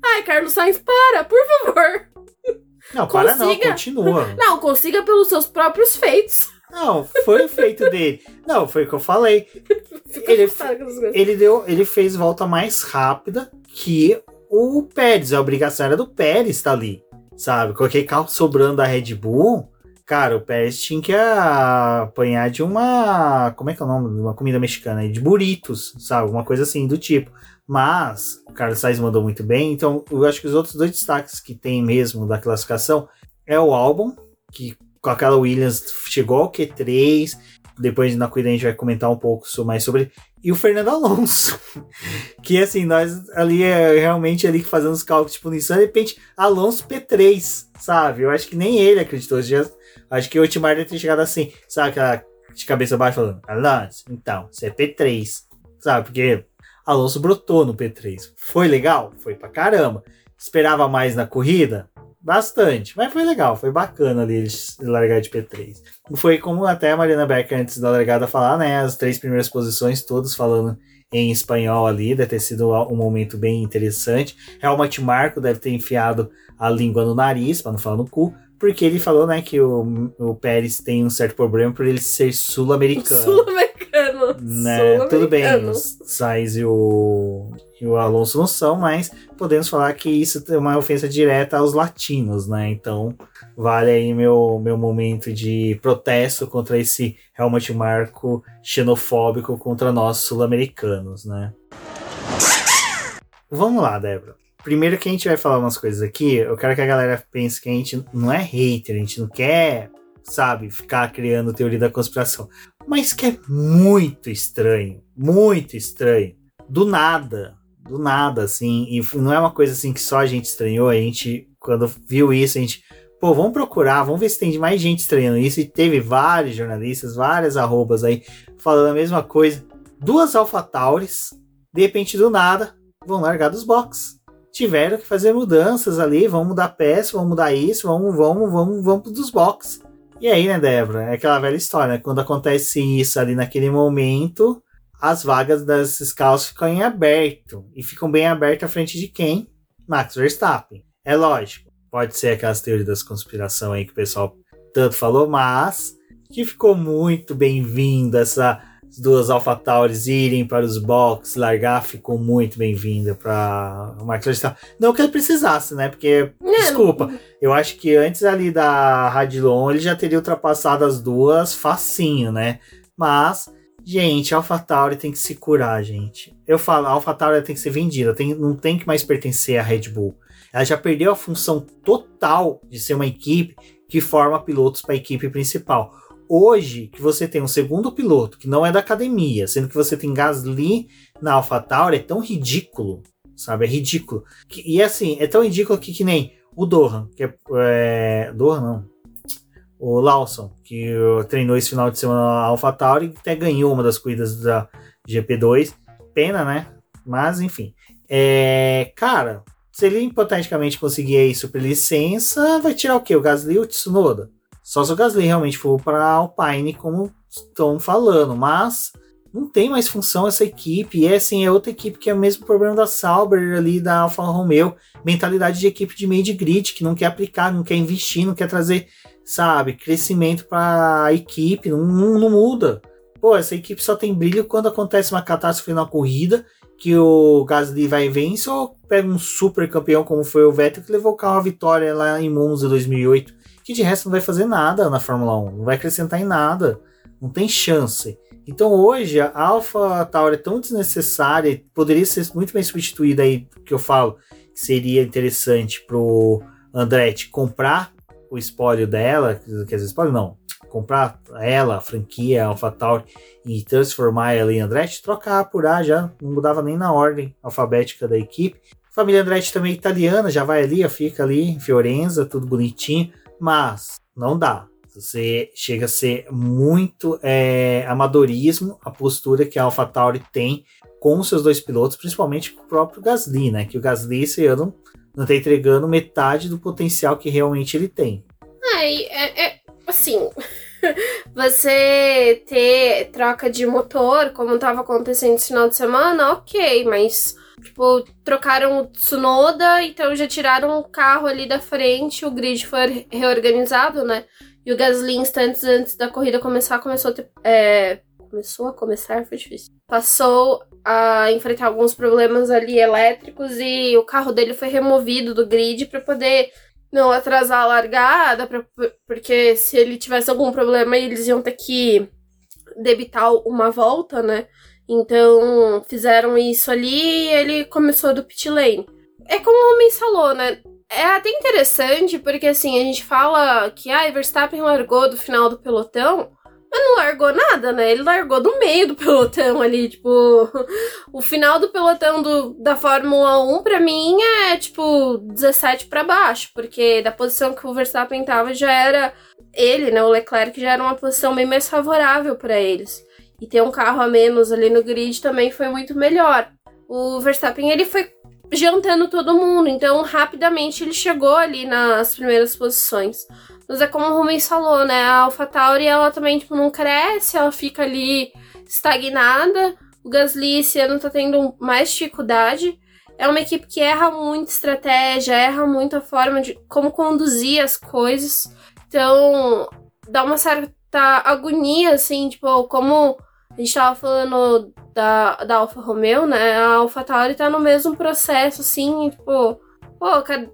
Ai, Carlos Sainz, para, por favor. Não, para não, Consiga. continua. Não, consiga pelos seus próprios feitos. Não, foi o feito dele. Não, foi o que eu falei. Ele-. Ele deu, ele fez volta mais rápida que o Pérez. A obrigação era do Pérez estar ali, sabe? Qualquer carro sobrando da Red Bull, cara, o Pérez tinha que apanhar de uma, como é que é o nome? De uma comida mexicana aí, de burritos, sabe? Alguma coisa assim do tipo. Mas o Carlos Sainz mandou muito bem, então eu acho que os outros dois destaques que tem mesmo da classificação é o Albon, que com aquela Williams chegou ao Q3. Depois na corrida a gente vai comentar um pouco mais sobre. E o Fernando Alonso. que assim, nós ali é realmente ali fazendo os cálculos de punição, de repente, Alonso P3, sabe? Eu acho que nem ele acreditou. Já, acho que o Otmar deve ter chegado assim, sabe? Aquela de cabeça baixa falando, Alonso, então, você é P3, sabe? Porque Alonso brotou no P3. Foi legal? Foi pra caramba. Esperava mais na corrida? Bastante, mas foi legal, foi bacana ali eles largar de P3. Foi como até a Mariana Becker antes da largada falar, né? As três primeiras posições, todos falando em espanhol ali, deve ter sido um momento bem interessante. Helmut Marco deve ter enfiado a língua no nariz, para não falar no cu, porque ele falou, né, que o, o Pérez tem um certo problema por ele ser sul-americano Sul-americano. Né? Tudo bem, o Sainz e o, e o Alonso não são, mas podemos falar que isso é uma ofensa direta aos latinos, né? Então, vale aí meu, meu momento de protesto contra esse Helmut Marco xenofóbico contra nós sul-americanos, né? Vamos lá, Débora. Primeiro que a gente vai falar umas coisas aqui, eu quero que a galera pense que a gente não é hater, a gente não quer, sabe, ficar criando teoria da conspiração mas que é muito estranho, muito estranho. Do nada, do nada, assim, e não é uma coisa assim que só a gente estranhou, a gente, quando viu isso, a gente, pô, vamos procurar, vamos ver se tem mais gente estranhando isso, e teve vários jornalistas, várias arrobas aí, falando a mesma coisa. Duas AlphaTauris, de repente, do nada, vão largar dos boxes. Tiveram que fazer mudanças ali, vão mudar peça, vão mudar isso, vamos, vamos, vamos, vamos dos boxes. E aí, né, Débora? É aquela velha história, né? Quando acontece isso ali naquele momento, as vagas das carros ficam em aberto. E ficam bem abertas à frente de quem? Max Verstappen. É lógico, pode ser aquelas teorias das conspiração aí que o pessoal tanto falou, mas que ficou muito bem-vindo essa duas AlphaTauris irem para os boxes, largar, ficou muito bem-vinda para o Max Verstappen. Não que ele precisasse, né? Porque, desculpa, eu acho que antes ali da Radilon ele já teria ultrapassado as duas facinho, né? Mas, gente, a AlphaTauri tem que se curar, gente. Eu falo, a AlphaTauri tem que ser vendida, tem, não tem que mais pertencer à Red Bull. Ela já perdeu a função total de ser uma equipe que forma pilotos para a equipe principal. Hoje, que você tem um segundo piloto que não é da academia, sendo que você tem Gasly na AlphaTauri, é tão ridículo, sabe? É ridículo. E assim, é tão ridículo que, que nem o Dohan, que é, é. Dohan não. O Lawson, que treinou esse final de semana na AlphaTauri até ganhou uma das corridas da GP2. Pena, né? Mas, enfim. É, cara, se ele hipoteticamente conseguir aí super licença, vai tirar o quê? O Gasly ou o Tsunoda? Só se o Gasly realmente for para Alpine, como estão falando. Mas não tem mais função essa equipe. E é assim, é outra equipe que é o mesmo problema da Sauber ali, da Alfa Romeo. Mentalidade de equipe de meio de grid, que não quer aplicar, não quer investir, não quer trazer, sabe, crescimento para a equipe. Não, não, não muda. Pô, essa equipe só tem brilho quando acontece uma catástrofe na corrida, que o Gasly vai e vence, ou pega um super campeão como foi o Vettel, que levou o carro à vitória lá em Monza 2008, que de resto não vai fazer nada na Fórmula 1, não vai acrescentar em nada, não tem chance. Então hoje a Alpha Tauri é tão desnecessária, poderia ser muito bem substituída aí, que eu falo, que seria interessante pro Andretti comprar o espólio dela, quer dizer, espólio não, comprar ela, a franquia AlphaTauri e transformar ela em Andretti, trocar por A já, não mudava nem na ordem alfabética da equipe. Família Andretti também é italiana, já vai ali, fica ali em Fiorenza, tudo bonitinho, mas não dá. Você chega a ser muito é, amadorismo a postura que a AlphaTauri tem com os seus dois pilotos, principalmente com o próprio Gasly, né? Que o Gasly esse ano não está entregando metade do potencial que realmente ele tem. Ai, é, é assim. você ter troca de motor, como estava acontecendo esse final de semana, ok, mas Tipo, trocaram o Tsunoda, então já tiraram o carro ali da frente, o grid foi reorganizado, né? E o Gasly, instantes antes da corrida começar, começou a ter, é, começou a começar, foi difícil. Passou a enfrentar alguns problemas ali elétricos e o carro dele foi removido do grid para poder não atrasar a largada, pra, porque se ele tivesse algum problema eles iam ter que debitar uma volta, né? Então fizeram isso ali e ele começou do pit lane. É como o homem falou, né? É até interessante porque assim, a gente fala que ah, Verstappen largou do final do pelotão, mas não largou nada, né? Ele largou do meio do pelotão ali, tipo, o final do pelotão do, da Fórmula 1 para mim é tipo 17 para baixo, porque da posição que o Verstappen tava já era ele, né, o Leclerc já era uma posição bem mais favorável para eles. E ter um carro a menos ali no grid também foi muito melhor. O Verstappen ele foi jantando todo mundo, então rapidamente ele chegou ali nas primeiras posições. Mas é como o Rubens falou, né? A AlphaTauri, ela também, tipo, não cresce, ela fica ali estagnada. O Gasly esse ano tá tendo mais dificuldade. É uma equipe que erra muito estratégia, erra muito a forma de como conduzir as coisas. Então, dá uma certa agonia, assim, tipo, como a gente tava falando da, da Alfa Romeo, né? A AlphaTauri tá no mesmo processo, assim, tipo pô,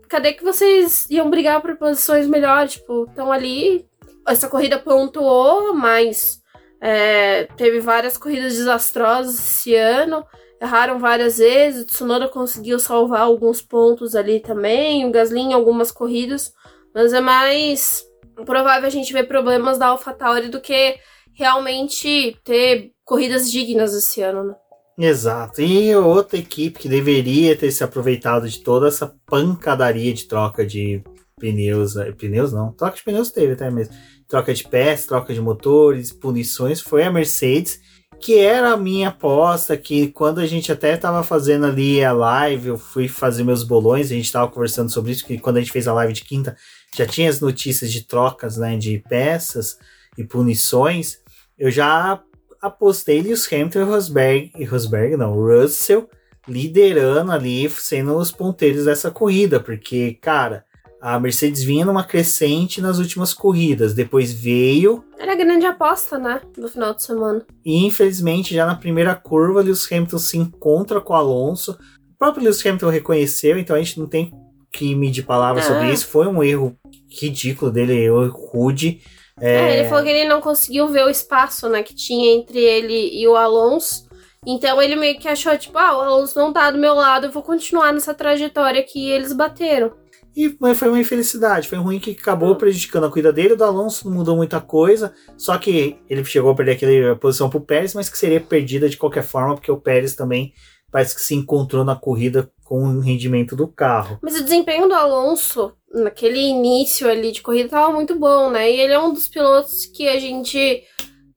cadê que vocês iam brigar por posições melhores? Tipo, estão ali. Essa corrida pontuou, mas é, teve várias corridas desastrosas esse ano. Erraram várias vezes. O Tsunoda conseguiu salvar alguns pontos ali também. O Gasly em algumas corridas. Mas é mais provável a gente ver problemas da AlphaTauri do que realmente ter corridas dignas esse ano, né? Exato. E outra equipe que deveria ter se aproveitado de toda essa pancadaria de troca de pneus. Eh, pneus não, troca de pneus teve até mesmo. Troca de peças, troca de motores, punições, foi a Mercedes, que era a minha aposta, que quando a gente até estava fazendo ali a live, eu fui fazer meus bolões, a gente estava conversando sobre isso, que quando a gente fez a live de quinta, já tinha as notícias de trocas né, de peças e punições. Eu já apostei Lewis Hamilton e Rosberg, e Rosberg não, Russell liderando ali, sendo os ponteiros dessa corrida, porque, cara, a Mercedes vinha numa crescente nas últimas corridas, depois veio. Era a grande aposta, né? No final de semana. E infelizmente, já na primeira curva, Lewis Hamilton se encontra com o Alonso. O próprio Lewis Hamilton reconheceu, então a gente não tem que medir palavras é. sobre isso. Foi um erro ridículo dele, erro rude. É... é... ele falou que ele não conseguiu ver o espaço, né, que tinha entre ele e o Alonso. Então ele meio que achou, tipo, ah, o Alonso não tá do meu lado, eu vou continuar nessa trajetória que eles bateram. E foi uma infelicidade, foi ruim que acabou prejudicando a corrida dele. O do Alonso não mudou muita coisa, só que ele chegou a perder aquela posição pro Pérez, mas que seria perdida de qualquer forma, porque o Pérez também parece que se encontrou na corrida com o rendimento do carro. Mas o desempenho do Alonso naquele início ali de corrida tava muito bom, né? E ele é um dos pilotos que a gente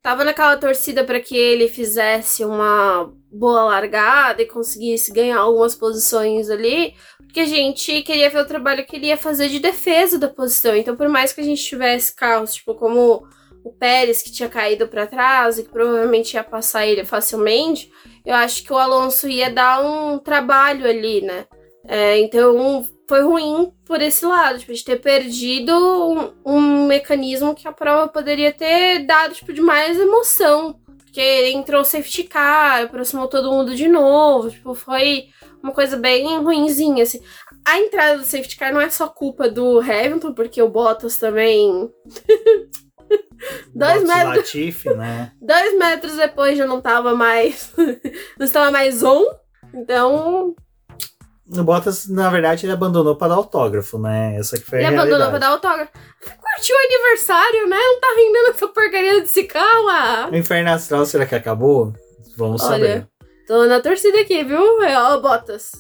tava naquela torcida para que ele fizesse uma boa largada e conseguisse ganhar algumas posições ali, porque a gente queria ver o trabalho que ele ia fazer de defesa da posição. Então, por mais que a gente tivesse carros, tipo, como o Pérez, que tinha caído para trás e que provavelmente ia passar ele facilmente, eu acho que o Alonso ia dar um trabalho ali, né? É, então, foi ruim por esse lado, tipo, de ter perdido um, um, mecanismo que a prova poderia ter dado, tipo, de mais emoção. Porque entrou o safety car, aproximou todo mundo de novo, tipo, foi uma coisa bem ruinzinha, assim. A entrada do safety car não é só culpa do Hamilton, porque o Bottas também... dois metros... Latifi, né? Dois metros depois já não tava mais... não estava mais on, então o Bottas, na verdade, ele abandonou para dar autógrafo, né? Essa que foi ele a abandonou para dar autógrafo. Curtiu o aniversário, né? Não tá rendendo essa porcaria desse carro, ah. O Inferno Astral, será que acabou? Vamos Olha, saber. Tô na torcida aqui, viu? É, ó, Bottas.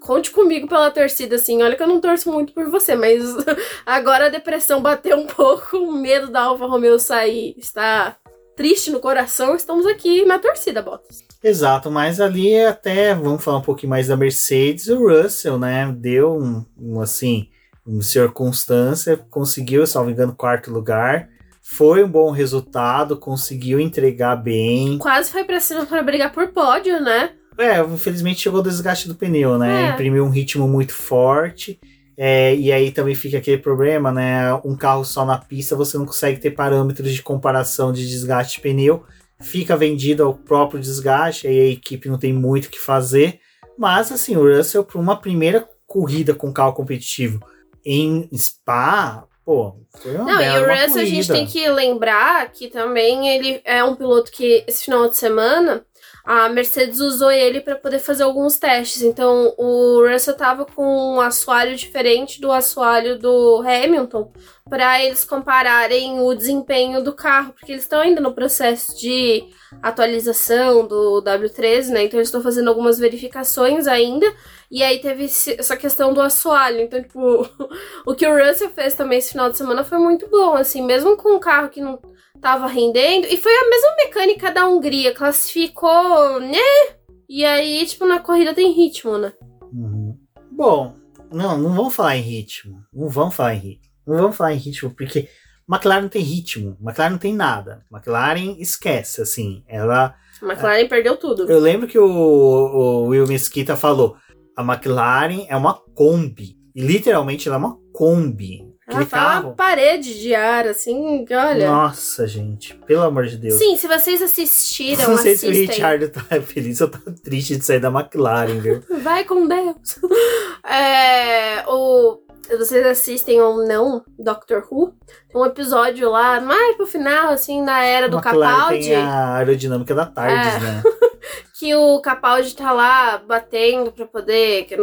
Conte comigo pela torcida, assim. Olha que eu não torço muito por você, mas agora a depressão bateu um pouco, o medo da Alfa Romeo sair está triste no coração. Estamos aqui na torcida, Bottas. Exato, mas ali até, vamos falar um pouquinho mais da Mercedes, o Russell, né, deu um, um assim, um circunstância, conseguiu, salvo engano, quarto lugar, foi um bom resultado, conseguiu entregar bem. Quase foi pra cima para brigar por pódio, né? É, infelizmente chegou o desgaste do pneu, né? É. Imprimiu um ritmo muito forte. é, e aí também fica aquele problema, né? Um carro só na pista você não consegue ter parâmetros de comparação de desgaste de pneu. Fica vendido ao próprio desgaste, aí a equipe não tem muito o que fazer. Mas assim, o Russell, para uma primeira corrida com carro competitivo em Spa, pô, foi uma Não, e bela o uma Russell a gente tem que lembrar que também ele é um piloto que esse final de semana a Mercedes usou ele para poder fazer alguns testes. Então o Russell tava com um assoalho diferente do assoalho do Hamilton para eles compararem o desempenho do carro, porque eles estão ainda no processo de atualização do W13, né? Então eles estão fazendo algumas verificações ainda. E aí teve essa questão do assoalho. Então, tipo, o que o Russell fez também esse final de semana foi muito bom, assim, mesmo com um carro que não tava rendendo. E foi a mesma mecânica da Hungria, classificou, né? E aí, tipo, na corrida tem ritmo, né? Uhum. Bom, não, não vamos falar em ritmo. Não vamos falar em ritmo. Não vamos falar em ritmo, porque McLaren não tem ritmo. McLaren não tem nada. McLaren esquece, assim. Ela. A McLaren perdeu tudo. Eu lembro que o, o Will Mesquita falou: a McLaren é uma Kombi. E literalmente ela é uma Kombi. Ela fala uma parede de ar, assim, que olha. Nossa, gente, pelo amor de Deus. Sim, se vocês assistiram, não sei se o. Richard tá feliz ou tá triste de sair da McLaren, viu? Vai com Deus. É, o, vocês assistem ou não Doctor Who? Tem um episódio lá, mais pro final, assim, da era do McLaren Capaldi, tem a aerodinâmica da Tardes, É. né? que o Capaldi tá lá batendo pra poder. que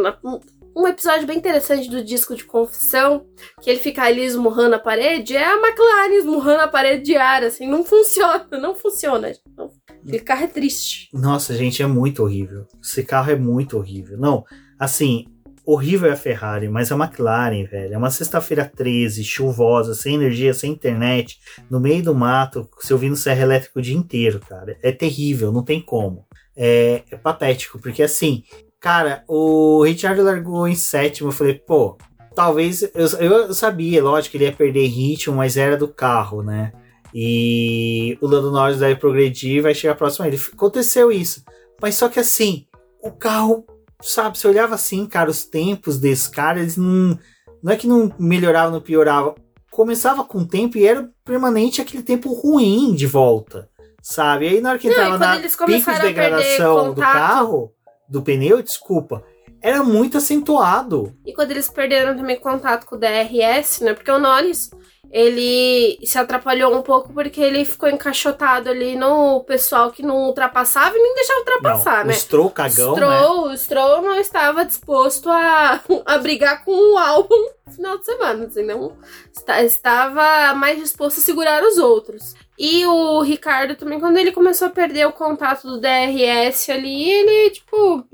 um- episódio bem interessante do disco de confissão, que ele fica ali esmurrando a parede, é a McLaren esmurrando a parede de ar, assim, não funciona, não funciona. Não. Aquele carro é triste. Nossa, gente, é muito horrível. Esse carro é muito horrível. Não, assim, horrível é a Ferrari, mas a McLaren, velho, é uma sexta-feira 13, chuvosa, sem energia, sem internet, no meio do mato, se ouvindo serra elétrico o dia inteiro, cara. É terrível, não tem como. É, é patético, porque assim, cara, o Richard largou em sétimo, eu falei, pô, talvez, eu, eu sabia, lógico, que ele ia perder ritmo, mas era do carro, né? E o Lando Norris vai progredir e vai chegar próximo a ele. Aconteceu isso. Mas só que assim, o carro, sabe, você olhava assim, cara, os tempos desse cara, eles não. Não é que não melhorava, não piorava. Começava com o tempo e era permanente aquele tempo ruim de volta. Sabe? E aí na hora que Não, entrava na pico de degradação do carro, do pneu, desculpa, era muito acentuado. E quando eles perderam também contato com o DRS, né? Porque o Norris, ele se atrapalhou um pouco porque ele ficou encaixotado ali no pessoal que não ultrapassava e nem deixava ultrapassar, não, né? O Stroll cagão, né? Stroll, o Stroll não estava disposto a, a brigar com o álbum no final de semana, assim, não está- estava mais disposto a segurar os outros. E o Ricardo também, quando ele começou a perder o contato do DRS ali, ele, tipo,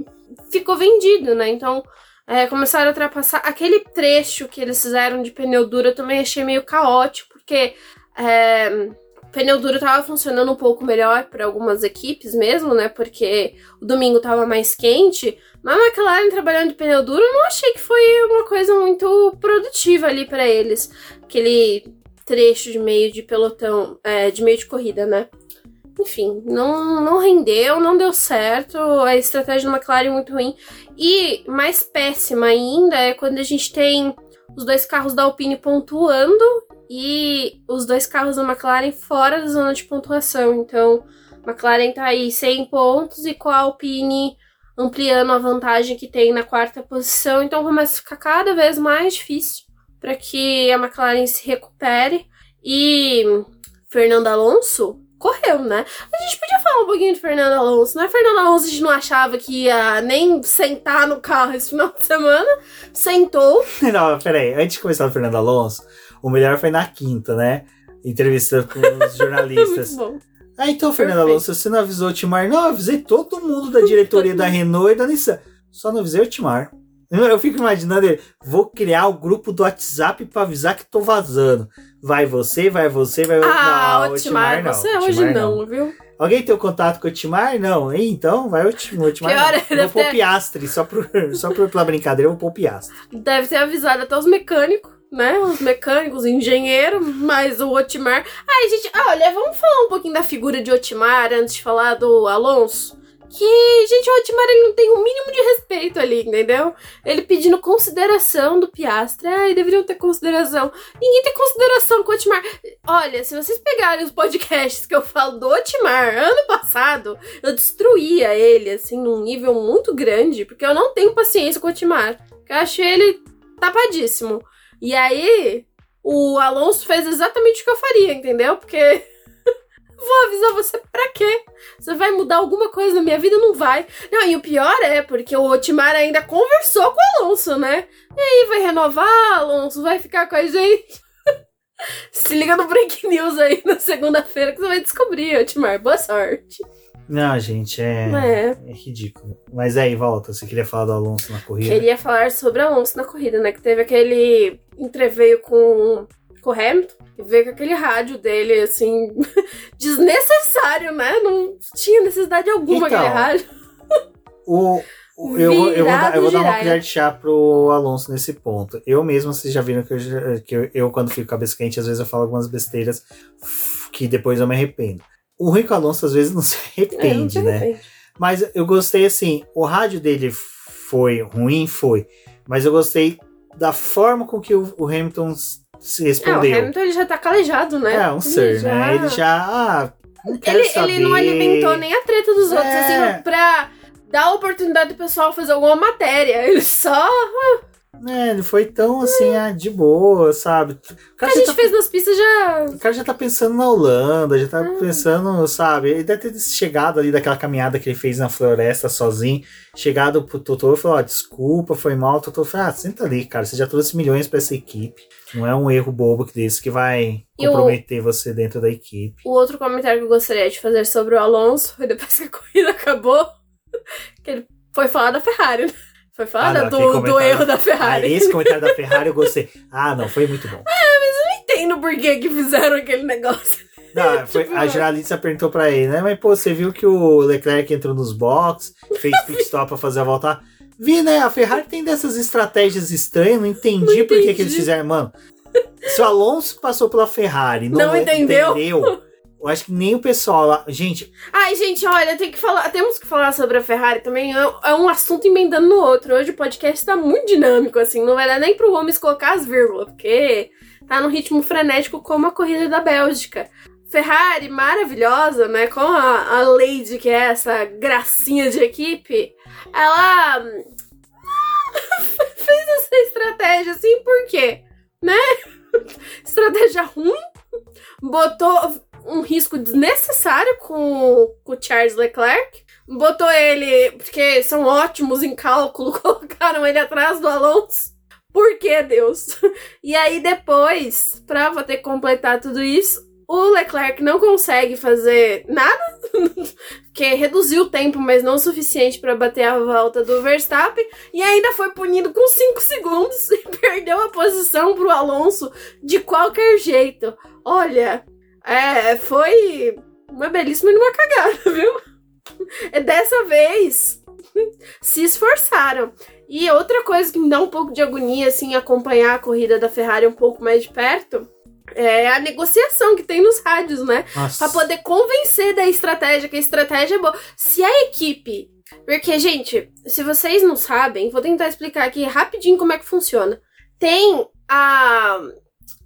ficou vendido, né? Então, é, começaram a ultrapassar. Aquele trecho que eles fizeram de pneu duro eu também achei meio caótico, porque é, pneu duro tava funcionando um pouco melhor para algumas equipes mesmo, né? Porque o domingo tava mais quente. Mas a McLaren trabalhando de pneu duro, não achei que foi uma coisa muito produtiva ali para eles. Aquele trecho de meio de pelotão, é, de meio de corrida, né? Enfim, não, não rendeu, não deu certo. A estratégia da McLaren é muito ruim. E mais péssima ainda é quando a gente tem os dois carros da Alpine pontuando e os dois carros da McLaren fora da zona de pontuação. Então, a McLaren tá aí 100 pontos e com a Alpine ampliando a vantagem que tem na quarta posição. Então, começa a ficar cada vez mais difícil para que a McLaren se recupere. E Fernando Alonso correu, né? A gente podia falar um pouquinho de Fernando Alonso, né? Fernando Alonso a gente não achava que ia nem sentar no carro esse final de semana. Sentou. Não, peraí, antes de começar o Fernando Alonso, o melhor foi na quinta, né? Entrevista com os jornalistas. Muito bom. Ah, então, Fernando. Alonso, você não avisou o Timar? Não, eu avisei todo mundo da diretoria da Renault e da Nissan. Só não avisei o Timar. Eu fico imaginando ele, vou criar o grupo do WhatsApp pra avisar que tô vazando. Vai você, vai você, vai Ah, não, o Timar, não, você hoje Timar não, viu? Alguém tem o contato com o Timar? Não. Então, vai o Timar. O Timar Pior, não. ele Eu vou pôr ter- Piastre, só, por, só por, pela brincadeira, eu vou pôr Piastre. Deve ter avisado até os mecânicos, né? Os mecânicos, os engenheiros, mas o Otmar. Ai, gente, olha, vamos falar um pouquinho da figura de Otmar antes de falar do Alonso. Que, gente, o Otmar ele não tem o um mínimo de respeito ali, entendeu? Ele pedindo consideração do Piastre. Ai, deveriam ter consideração. Ninguém tem consideração com o Otmar. Olha, se vocês pegarem os podcasts que eu falo do Otmar ano passado, eu destruía ele, assim, num nível muito grande, porque eu não tenho paciência com o Otmar. Eu acho ele tapadíssimo. E aí, o Alonso fez exatamente o que eu faria, entendeu? Porque Vou avisar você pra quê? Você vai mudar alguma coisa na minha vida? Não vai. Não, e o pior é porque o Otimar ainda conversou com o Alonso, né? E aí, vai renovar, Alonso? Vai ficar com a gente? Se liga no Break News aí na segunda-feira que você vai descobrir, Otimar. Boa sorte. Não, gente, é, é. é ridículo. Mas aí, volta, você queria falar do Alonso na corrida? Queria falar sobre o Alonso na corrida, né? Que teve aquele entreveio com com o Hamilton ver com aquele rádio dele, assim, desnecessário, né? Não tinha necessidade alguma então, aquele rádio. O, o eu, vou, eu, vou dar, eu vou dar uma colher de chá pro Alonso nesse ponto. Eu mesmo, vocês já viram que, eu, que eu, eu, quando fico cabeça quente, às vezes eu falo algumas besteiras que depois eu me arrependo. O Rico Alonso às vezes não se arrepende, é, não né? Mas eu gostei assim, o rádio dele foi ruim, foi. Mas eu gostei da forma com que o, o Hamilton se respondeu. É, o Hamilton ele já tá calejado, né? É, um ele ser, já... né? Ele já. Ah, não ele, ele não alimentou nem a treta dos outros, assim, é. assim, pra dar oportunidade do pessoal fazer alguma matéria. Ele só. É, ele foi tão assim, ah, de boa, sabe? O que a gente tá... fez nas pistas já. O cara já tá pensando na Holanda, já tá ah. pensando, sabe? Ele deve ter chegado ali daquela caminhada que ele fez na floresta sozinho, chegado pro Totoro e falou: Ó, oh, desculpa, foi mal. O Totoro falou: Ah, senta ali, cara, você já trouxe milhões para essa equipe. Não é um erro bobo desse que vai comprometer o... você dentro da equipe. O outro comentário que eu gostaria de fazer sobre o Alonso foi depois que a corrida acabou, que ele foi falar da Ferrari, né? Foi foda ah, do, do erro da Ferrari. Ah, esse comentário da Ferrari eu gostei. Ah, não, foi muito bom. Ah, mas eu não entendo por que, que fizeram aquele negócio. Não, foi, tipo... a jornalista perguntou pra ele, né? Mas, pô, você viu que o Leclerc entrou nos box, fez pit stop pra fazer a volta. Vi, né? A Ferrari tem dessas estratégias estranhas, não entendi, não entendi. por que, que eles fizeram. Mano, se o Alonso passou pela Ferrari não, não entendeu, entendeu eu acho que nem o pessoal lá. Gente. Ai, gente, olha, tem que falar. Temos que falar sobre a Ferrari também. É, é um assunto emendando no outro. Hoje o podcast tá muito dinâmico, assim. Não vai dar nem pro Gomes colocar as vírgulas, porque tá num ritmo frenético como a corrida da Bélgica. Ferrari, maravilhosa, né? Com a, a Lady, que é essa gracinha de equipe, ela fez essa estratégia assim, por quê? Né? estratégia ruim, botou um risco desnecessário com, com o Charles Leclerc. Botou ele, porque são ótimos em cálculo, colocaram ele atrás do Alonso. Por que, Deus? E aí depois, pra ter que completar tudo isso, o Leclerc não consegue fazer nada, que reduziu o tempo, mas não o suficiente para bater a volta do Verstappen, e ainda foi punido com 5 segundos e perdeu a posição pro Alonso de qualquer jeito. Olha, é, foi uma belíssima e uma cagada, viu? Dessa vez se esforçaram. E outra coisa que me dá um pouco de agonia, assim, acompanhar a corrida da Ferrari um pouco mais de perto, é a negociação que tem nos rádios, né? Para poder convencer da estratégia, que a estratégia é boa. Se a equipe. Porque, gente, se vocês não sabem, vou tentar explicar aqui rapidinho como é que funciona. Tem a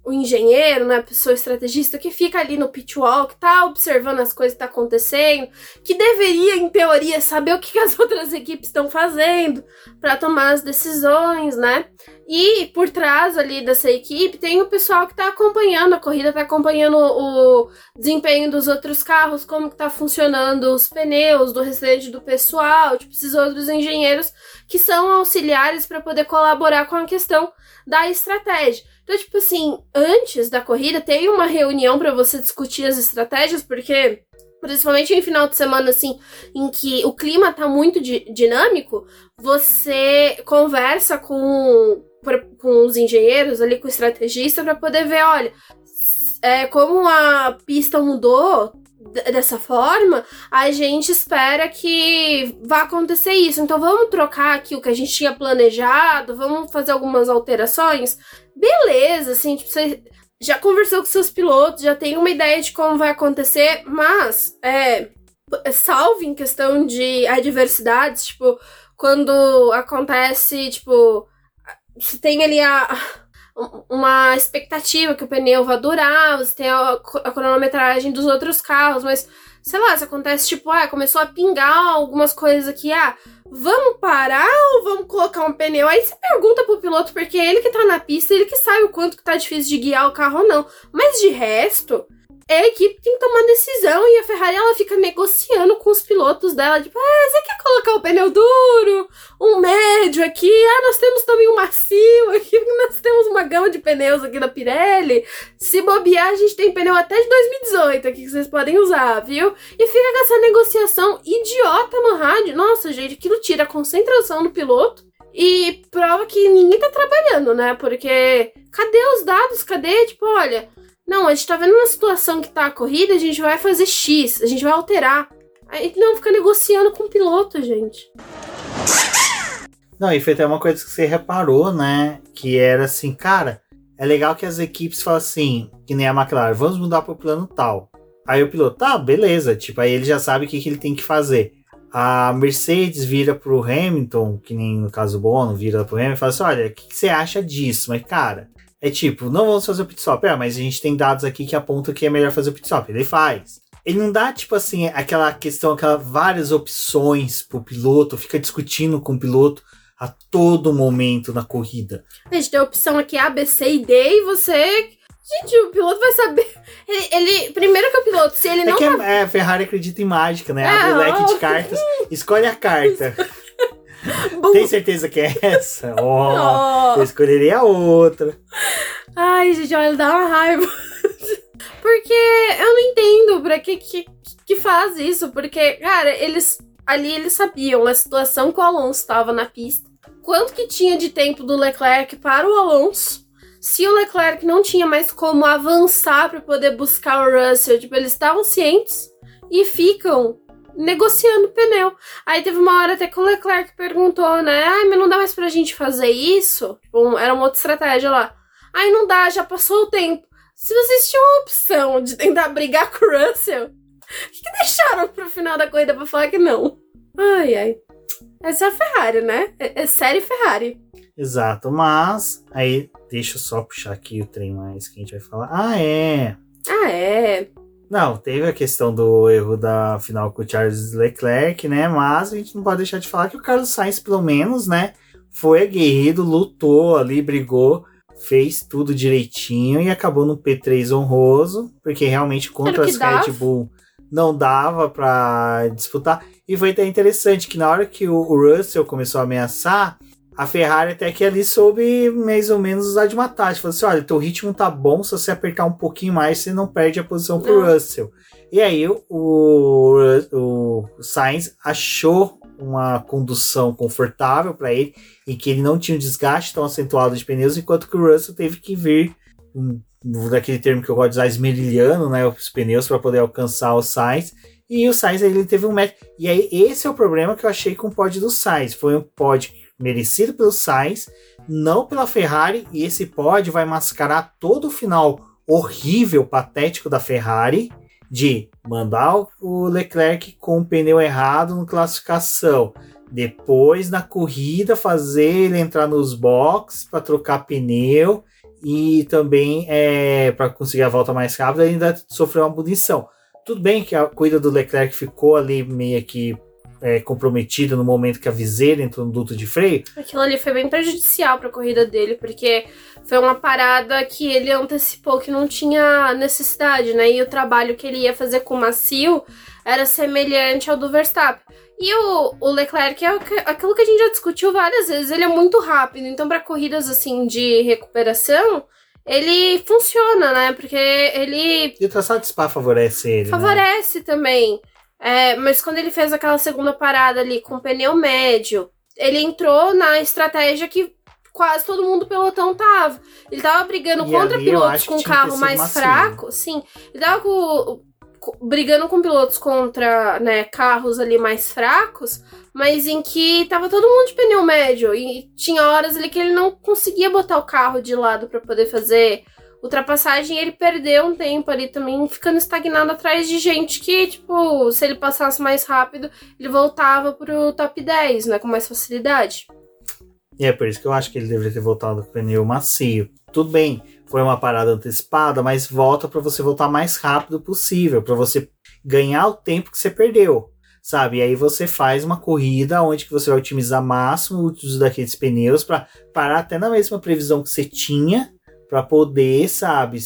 o engenheiro, né, a pessoa estrategista que fica ali no pit wall, que tá observando as coisas que tá acontecendo, que deveria, em teoria, saber o que as outras equipes estão fazendo para tomar as decisões, né? E por trás ali dessa equipe tem o pessoal que tá acompanhando a corrida, tá acompanhando o desempenho dos outros carros, como que tá funcionando os pneus do restante do pessoal, tipo esses outros engenheiros que são auxiliares para poder colaborar com a questão da estratégia. Então, tipo assim, antes da corrida, tem uma reunião para você discutir as estratégias, porque principalmente em final de semana, assim, em que o clima tá muito di dinâmico, você conversa com, com os engenheiros ali, com o estrategista, para poder ver, olha, é, como a pista mudou dessa forma, a gente espera que vá acontecer isso. Então vamos trocar aqui o que a gente tinha planejado, vamos fazer algumas alterações beleza, assim, tipo, você já conversou com seus pilotos, já tem uma ideia de como vai acontecer, mas é, salvo em questão de adversidades, tipo, quando acontece, tipo, você tem ali a, uma expectativa que o pneu vai durar, você tem a, a cronometragem dos outros carros, mas sei lá, se acontece tipo, ah, começou a pingar algumas coisas aqui, ah, vamos parar ou vamos colocar um pneu? Aí você pergunta pro piloto, porque é ele que tá na pista, ele que sabe o quanto que tá difícil de guiar o carro ou não. Mas de resto, é a equipe que tem que tomar decisão e a Ferrari ela fica negociando com os pilotos dela, tipo, ah, você quer colocar o pneu duro, um médio aqui, ah, nós temos também um macio aqui, nós temos uma gama de pneus aqui da Pirelli. Se bobear, a gente tem pneu até de 2018 aqui que vocês podem usar, viu? E fica com essa negociação idiota no rádio. Nossa, gente, aquilo tira a concentração do piloto. E prova que ninguém tá trabalhando, né? Porque cadê os dados? Cadê? Tipo, olha, não, a gente tá vendo uma situação que tá corrida, a gente vai fazer X, a gente vai alterar. Aí não fica negociando com o piloto, gente. Não, e foi até uma coisa que você reparou, né? Que era assim, cara, é legal que as equipes falam assim, que nem a McLaren, vamos mudar pro plano tal. Aí o piloto, tá, beleza, tipo, aí ele já sabe o que, que ele tem que fazer. A Mercedes vira pro Hamilton, que nem no caso Bono, vira pro Hamilton e fala assim: olha, o que, que você acha disso? Mas, cara, é tipo, não vamos fazer o pit stop. É, mas a gente tem dados aqui que apontam que é melhor fazer o pit stop. Ele faz. Ele não dá, tipo assim, aquela questão, aquelas várias opções pro piloto, fica discutindo com o piloto a todo momento na corrida. A gente tem a opção aqui A, B, C e D e você. Gente, o piloto vai saber. Ele, ele primeiro que o piloto, se ele é não. Que tá... é, a Ferrari acredita em mágica, né? Abre o leque de cartas, escolhe a carta. Tem certeza que é essa? Ó, oh, oh. eu escolheria a outra. Ai, gente, olha, dá uma raiva. Porque eu não entendo pra que, que, que faz isso. Porque, cara, eles. Ali eles sabiam a situação que o Alonso estava na pista. Quanto que tinha de tempo do Leclerc para o Alonso. Se o Leclerc não tinha mais como avançar para poder buscar o Russell, tipo, eles estavam cientes e ficam negociando pneu. Aí teve uma hora até que o Leclerc perguntou, né? Ai, mas não dá mais pra gente fazer isso? Tipo, era uma outra estratégia lá. Ai, não dá, já passou o tempo. Se vocês tinham a opção de tentar brigar com o Russell, por que, que deixaram pro final da corrida pra falar que não? Ai, ai. Essa é a Ferrari, né? É, é série Ferrari. Exato, mas aí deixa eu só puxar aqui o trem mais que a gente vai falar. Ah, é. Ah, é. Não, teve a questão do erro da final com o Charles Leclerc, né? Mas a gente não pode deixar de falar que o Carlos Sainz, pelo menos, né? Foi aguerrido, lutou ali, brigou, fez tudo direitinho e acabou no P3 honroso, porque realmente contra as Red Bull não dava para disputar. E foi até interessante que na hora que o Russell começou a ameaçar, a Ferrari até que ali soube mais ou menos usar de uma tática. Falou assim: olha, teu ritmo tá bom, se você apertar um pouquinho mais, você não perde a posição pro não. Russell. E aí o, o, o Sainz achou uma condução confortável para ele, em que ele não tinha um desgaste tão acentuado de pneus, enquanto que o Russell teve que vir, um, daquele termo que eu gosto de usar, esmerilhando né, os pneus para poder alcançar o Sainz. E o Sainz ele teve um metro. E aí, esse é o problema que eu achei com o pod do Sainz. Foi um pod merecido pelo Sainz, não pela Ferrari, e esse pódio vai mascarar todo o final horrível, patético da Ferrari de mandar o Leclerc com o pneu errado na classificação, depois na corrida fazer ele entrar nos boxes para trocar pneu e também é, para conseguir a volta mais rápida ainda sofreu uma punição. Tudo bem que a corrida do Leclerc ficou ali meio que é, comprometida no momento que a viseira entrou no duto de freio. Aquilo ali foi bem prejudicial para a corrida dele, porque foi uma parada que ele antecipou que não tinha necessidade, né? E o trabalho que ele ia fazer com o macio era semelhante ao do Verstappen. E o, o Leclerc é aquilo que a gente já discutiu várias vezes, ele é muito rápido, então para corridas assim de recuperação, ele funciona, né? Porque ele. E o traçado de Spa favorece ele. Né? Favorece né? também. É, mas quando ele fez aquela segunda parada ali com pneu médio, ele entrou na estratégia que quase todo mundo do pelotão tava. Ele tava brigando e contra pilotos com carro mais macio. fraco. Sim, ele tava com, com, brigando com pilotos contra né, carros ali mais fracos, mas em que tava todo mundo de pneu médio. E tinha horas ali que ele não conseguia botar o carro de lado para poder fazer ultrapassagem, ele perdeu um tempo ali também, ficando estagnado atrás de gente que, tipo, se ele passasse mais rápido, ele voltava pro top 10, né? Com mais facilidade. E é por isso que eu acho que ele deveria ter voltado com o pneu macio. Tudo bem, foi uma parada antecipada, mas volta para você voltar mais rápido possível, para você ganhar o tempo que você perdeu, sabe? E aí você faz uma corrida onde que você vai otimizar máximo o uso daqueles pneus para parar até na mesma previsão que você tinha, para poder, sabe,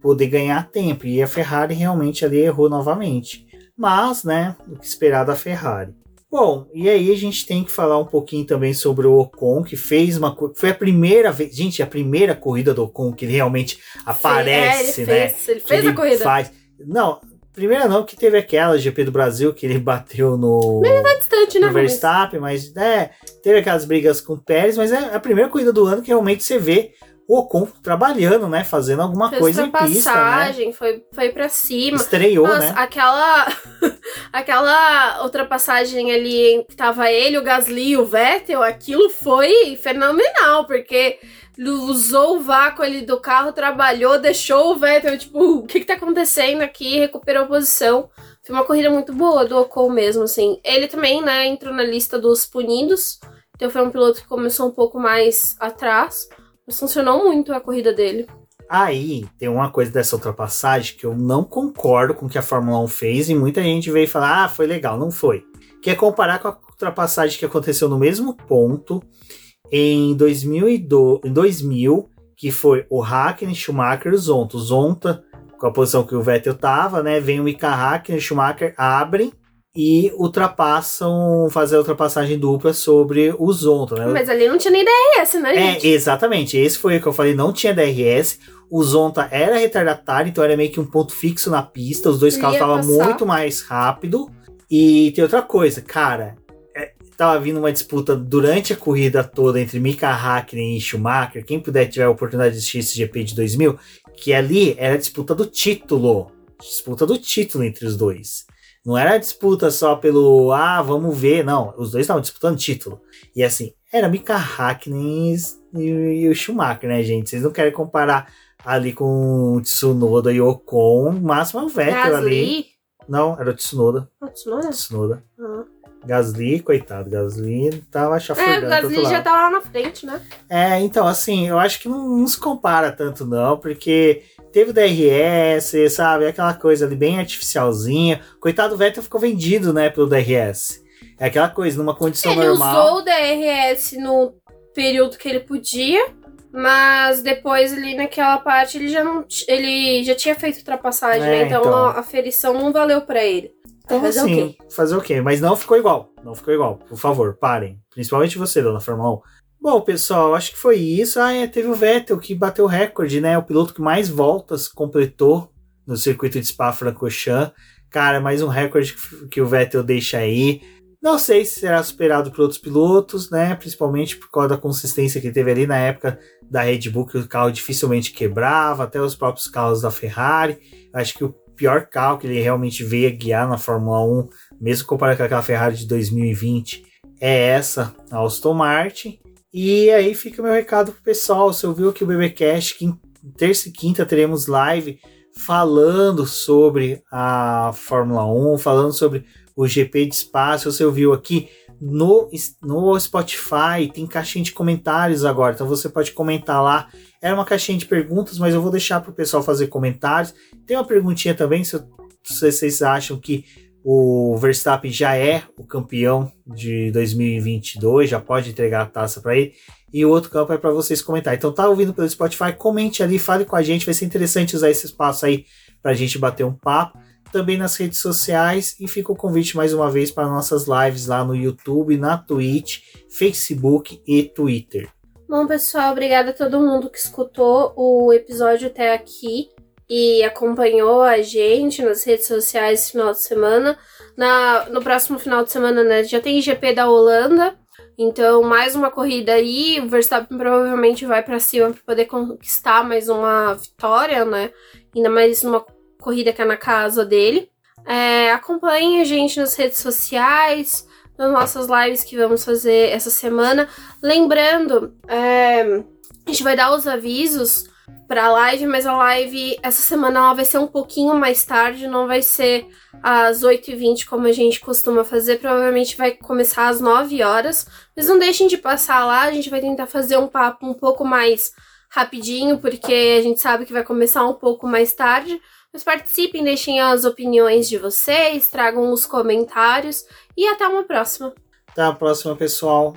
poder ganhar tempo. E a Ferrari realmente ali errou novamente. Mas, né, o que esperar da Ferrari. Bom, e aí a gente tem que falar um pouquinho também sobre o Ocon, que fez uma. Foi a primeira vez. Gente, a primeira corrida do Ocon que ele realmente aparece, é, ele né? Fez, ele fez ele a corrida. Faz. Não, primeira não, que teve aquela GP do Brasil que ele bateu no. Tá distante, né? Verstappen, mas é, teve aquelas brigas com o Pérez, mas é a primeira corrida do ano que realmente você vê Ocon trabalhando, né? Fazendo alguma Fez coisa em pista, né? foi, foi pra cima. Estreou, Nossa, né? aquela aquela ultrapassagem ali que tava ele, o Gasly e o Vettel, aquilo foi fenomenal, porque usou o vácuo ali do carro, trabalhou, deixou o Vettel, tipo, o que que tá acontecendo aqui? Recuperou a posição. Foi uma corrida muito boa do Ocon mesmo, assim. Ele também, né, entrou na lista dos punidos. Então foi um piloto que começou um pouco mais atrás. Funcionou muito a corrida dele. Aí tem uma coisa dessa ultrapassagem que eu não concordo com o que a Fórmula 1 fez e muita gente veio falar, ah, foi legal, não foi. Que é comparar com a ultrapassagem que aconteceu no mesmo ponto em 2002, em 2000, que foi o Hakkinen, Schumacher e o Zonta. O Zonta, com a posição que o Vettel tava, né, vem o Mika Hakkinen o Schumacher abrem e ultrapassam, fazer a ultrapassagem dupla sobre o Zonta, né? Mas ali não tinha nem DRS, né, É, gente? exatamente. Esse foi o que eu falei, não tinha DRS. O Zonta era retardatário, então era meio que um ponto fixo na pista. Os dois Ia carros estavam muito mais rápido. E tem outra coisa, cara. é, tava vindo uma disputa durante a corrida toda entre Mika Hakkinen e Schumacher. Quem puder tiver a oportunidade de assistir esse GP de 2000, que ali era a disputa do título. Disputa do título entre os dois. Não era disputa só pelo, ah, vamos ver. Não, os dois estavam disputando título. E assim, era Mika Hakkinen e, e o Schumacher, né, gente? Vocês não querem comparar ali com o Tsunoda e o Ocon. O máximo é o Vettel ali. Gasly. Não, era o Tsunoda. Ah, Tsunoda? Tsunoda. Ah. Gasly, coitado, Gasly tava É, chafurdando o pro Gasly já tava lá na frente, né? É, então, assim, eu acho que não, não se compara tanto, não, porque teve o DRS, sabe? Aquela coisa ali bem artificialzinha. Coitado, o Vettel ficou vendido, né, pelo DRS. É aquela coisa, numa condição Ele normal. usou o DRS no período que ele podia, mas depois ali naquela parte ele já não ele já tinha feito ultrapassagem, É, né? Então, então. A, ferição não valeu pra ele. Então, Fazer o assim, quê? fazer o quê? Mas não ficou igual. Não ficou igual. Por favor, parem. Principalmente você, dona Fórmula 1. Bom, pessoal, acho que foi isso. Ah, é, teve o Vettel que bateu o recorde, né? O piloto que mais voltas completou no circuito de Spa-Francorchamps. Cara, mais um recorde que- o Vettel deixa aí. Não sei se será superado por outros pilotos, né? Principalmente por causa da consistência que teve ali na época da Red Bull, que o carro dificilmente quebrava, até os próprios carros da Ferrari. Acho que o pior carro que ele realmente veio a guiar na Fórmula 1, mesmo comparado com aquela Ferrari de 2020, é essa, a Aston Martin. E aí fica o meu recado pro pessoal. Você ouviu aqui o BBcast, que terça e quinta teremos live falando sobre a Fórmula 1, falando sobre o GP de espaço. Você ouviu aqui no, no Spotify, tem caixinha de comentários agora, então você pode comentar lá. Era uma caixinha de perguntas, mas eu vou deixar para o pessoal fazer comentários. Tem uma perguntinha também, se, se vocês acham que o Verstappen já é o campeão de 2022, já pode entregar a taça para ele. E o outro campo é para vocês comentar. Então tá ouvindo pelo Spotify, comente ali, fale com a gente, vai ser interessante usar esse espaço aí para a gente bater um papo. Também nas redes sociais e fica o convite mais uma vez para nossas lives lá no YouTube, na Twitch, Facebook e Twitter. Bom, pessoal, obrigada a todo mundo que escutou o episódio até aqui e acompanhou a gente nas redes sociais esse final de semana. Na, no próximo final de semana, né, já tem GP da Holanda. Então, mais uma corrida aí. O Verstappen provavelmente vai para cima para poder conquistar mais uma vitória, né? Ainda mais numa corrida que é na casa dele. É, acompanhe a gente nas redes sociais, nas nossas lives que vamos fazer essa semana. Lembrando, é, a gente vai dar os avisos para a live, mas a live essa semana ela vai ser um pouquinho mais tarde, não vai ser às 8h20 como a gente costuma fazer, provavelmente vai começar às 9 horas. Mas não deixem de passar lá, a gente vai tentar fazer um papo um pouco mais rapidinho, porque a gente sabe que vai começar um pouco mais tarde. Mas participem, deixem as opiniões de vocês, tragam os comentários e até uma próxima. Até a próxima, pessoal.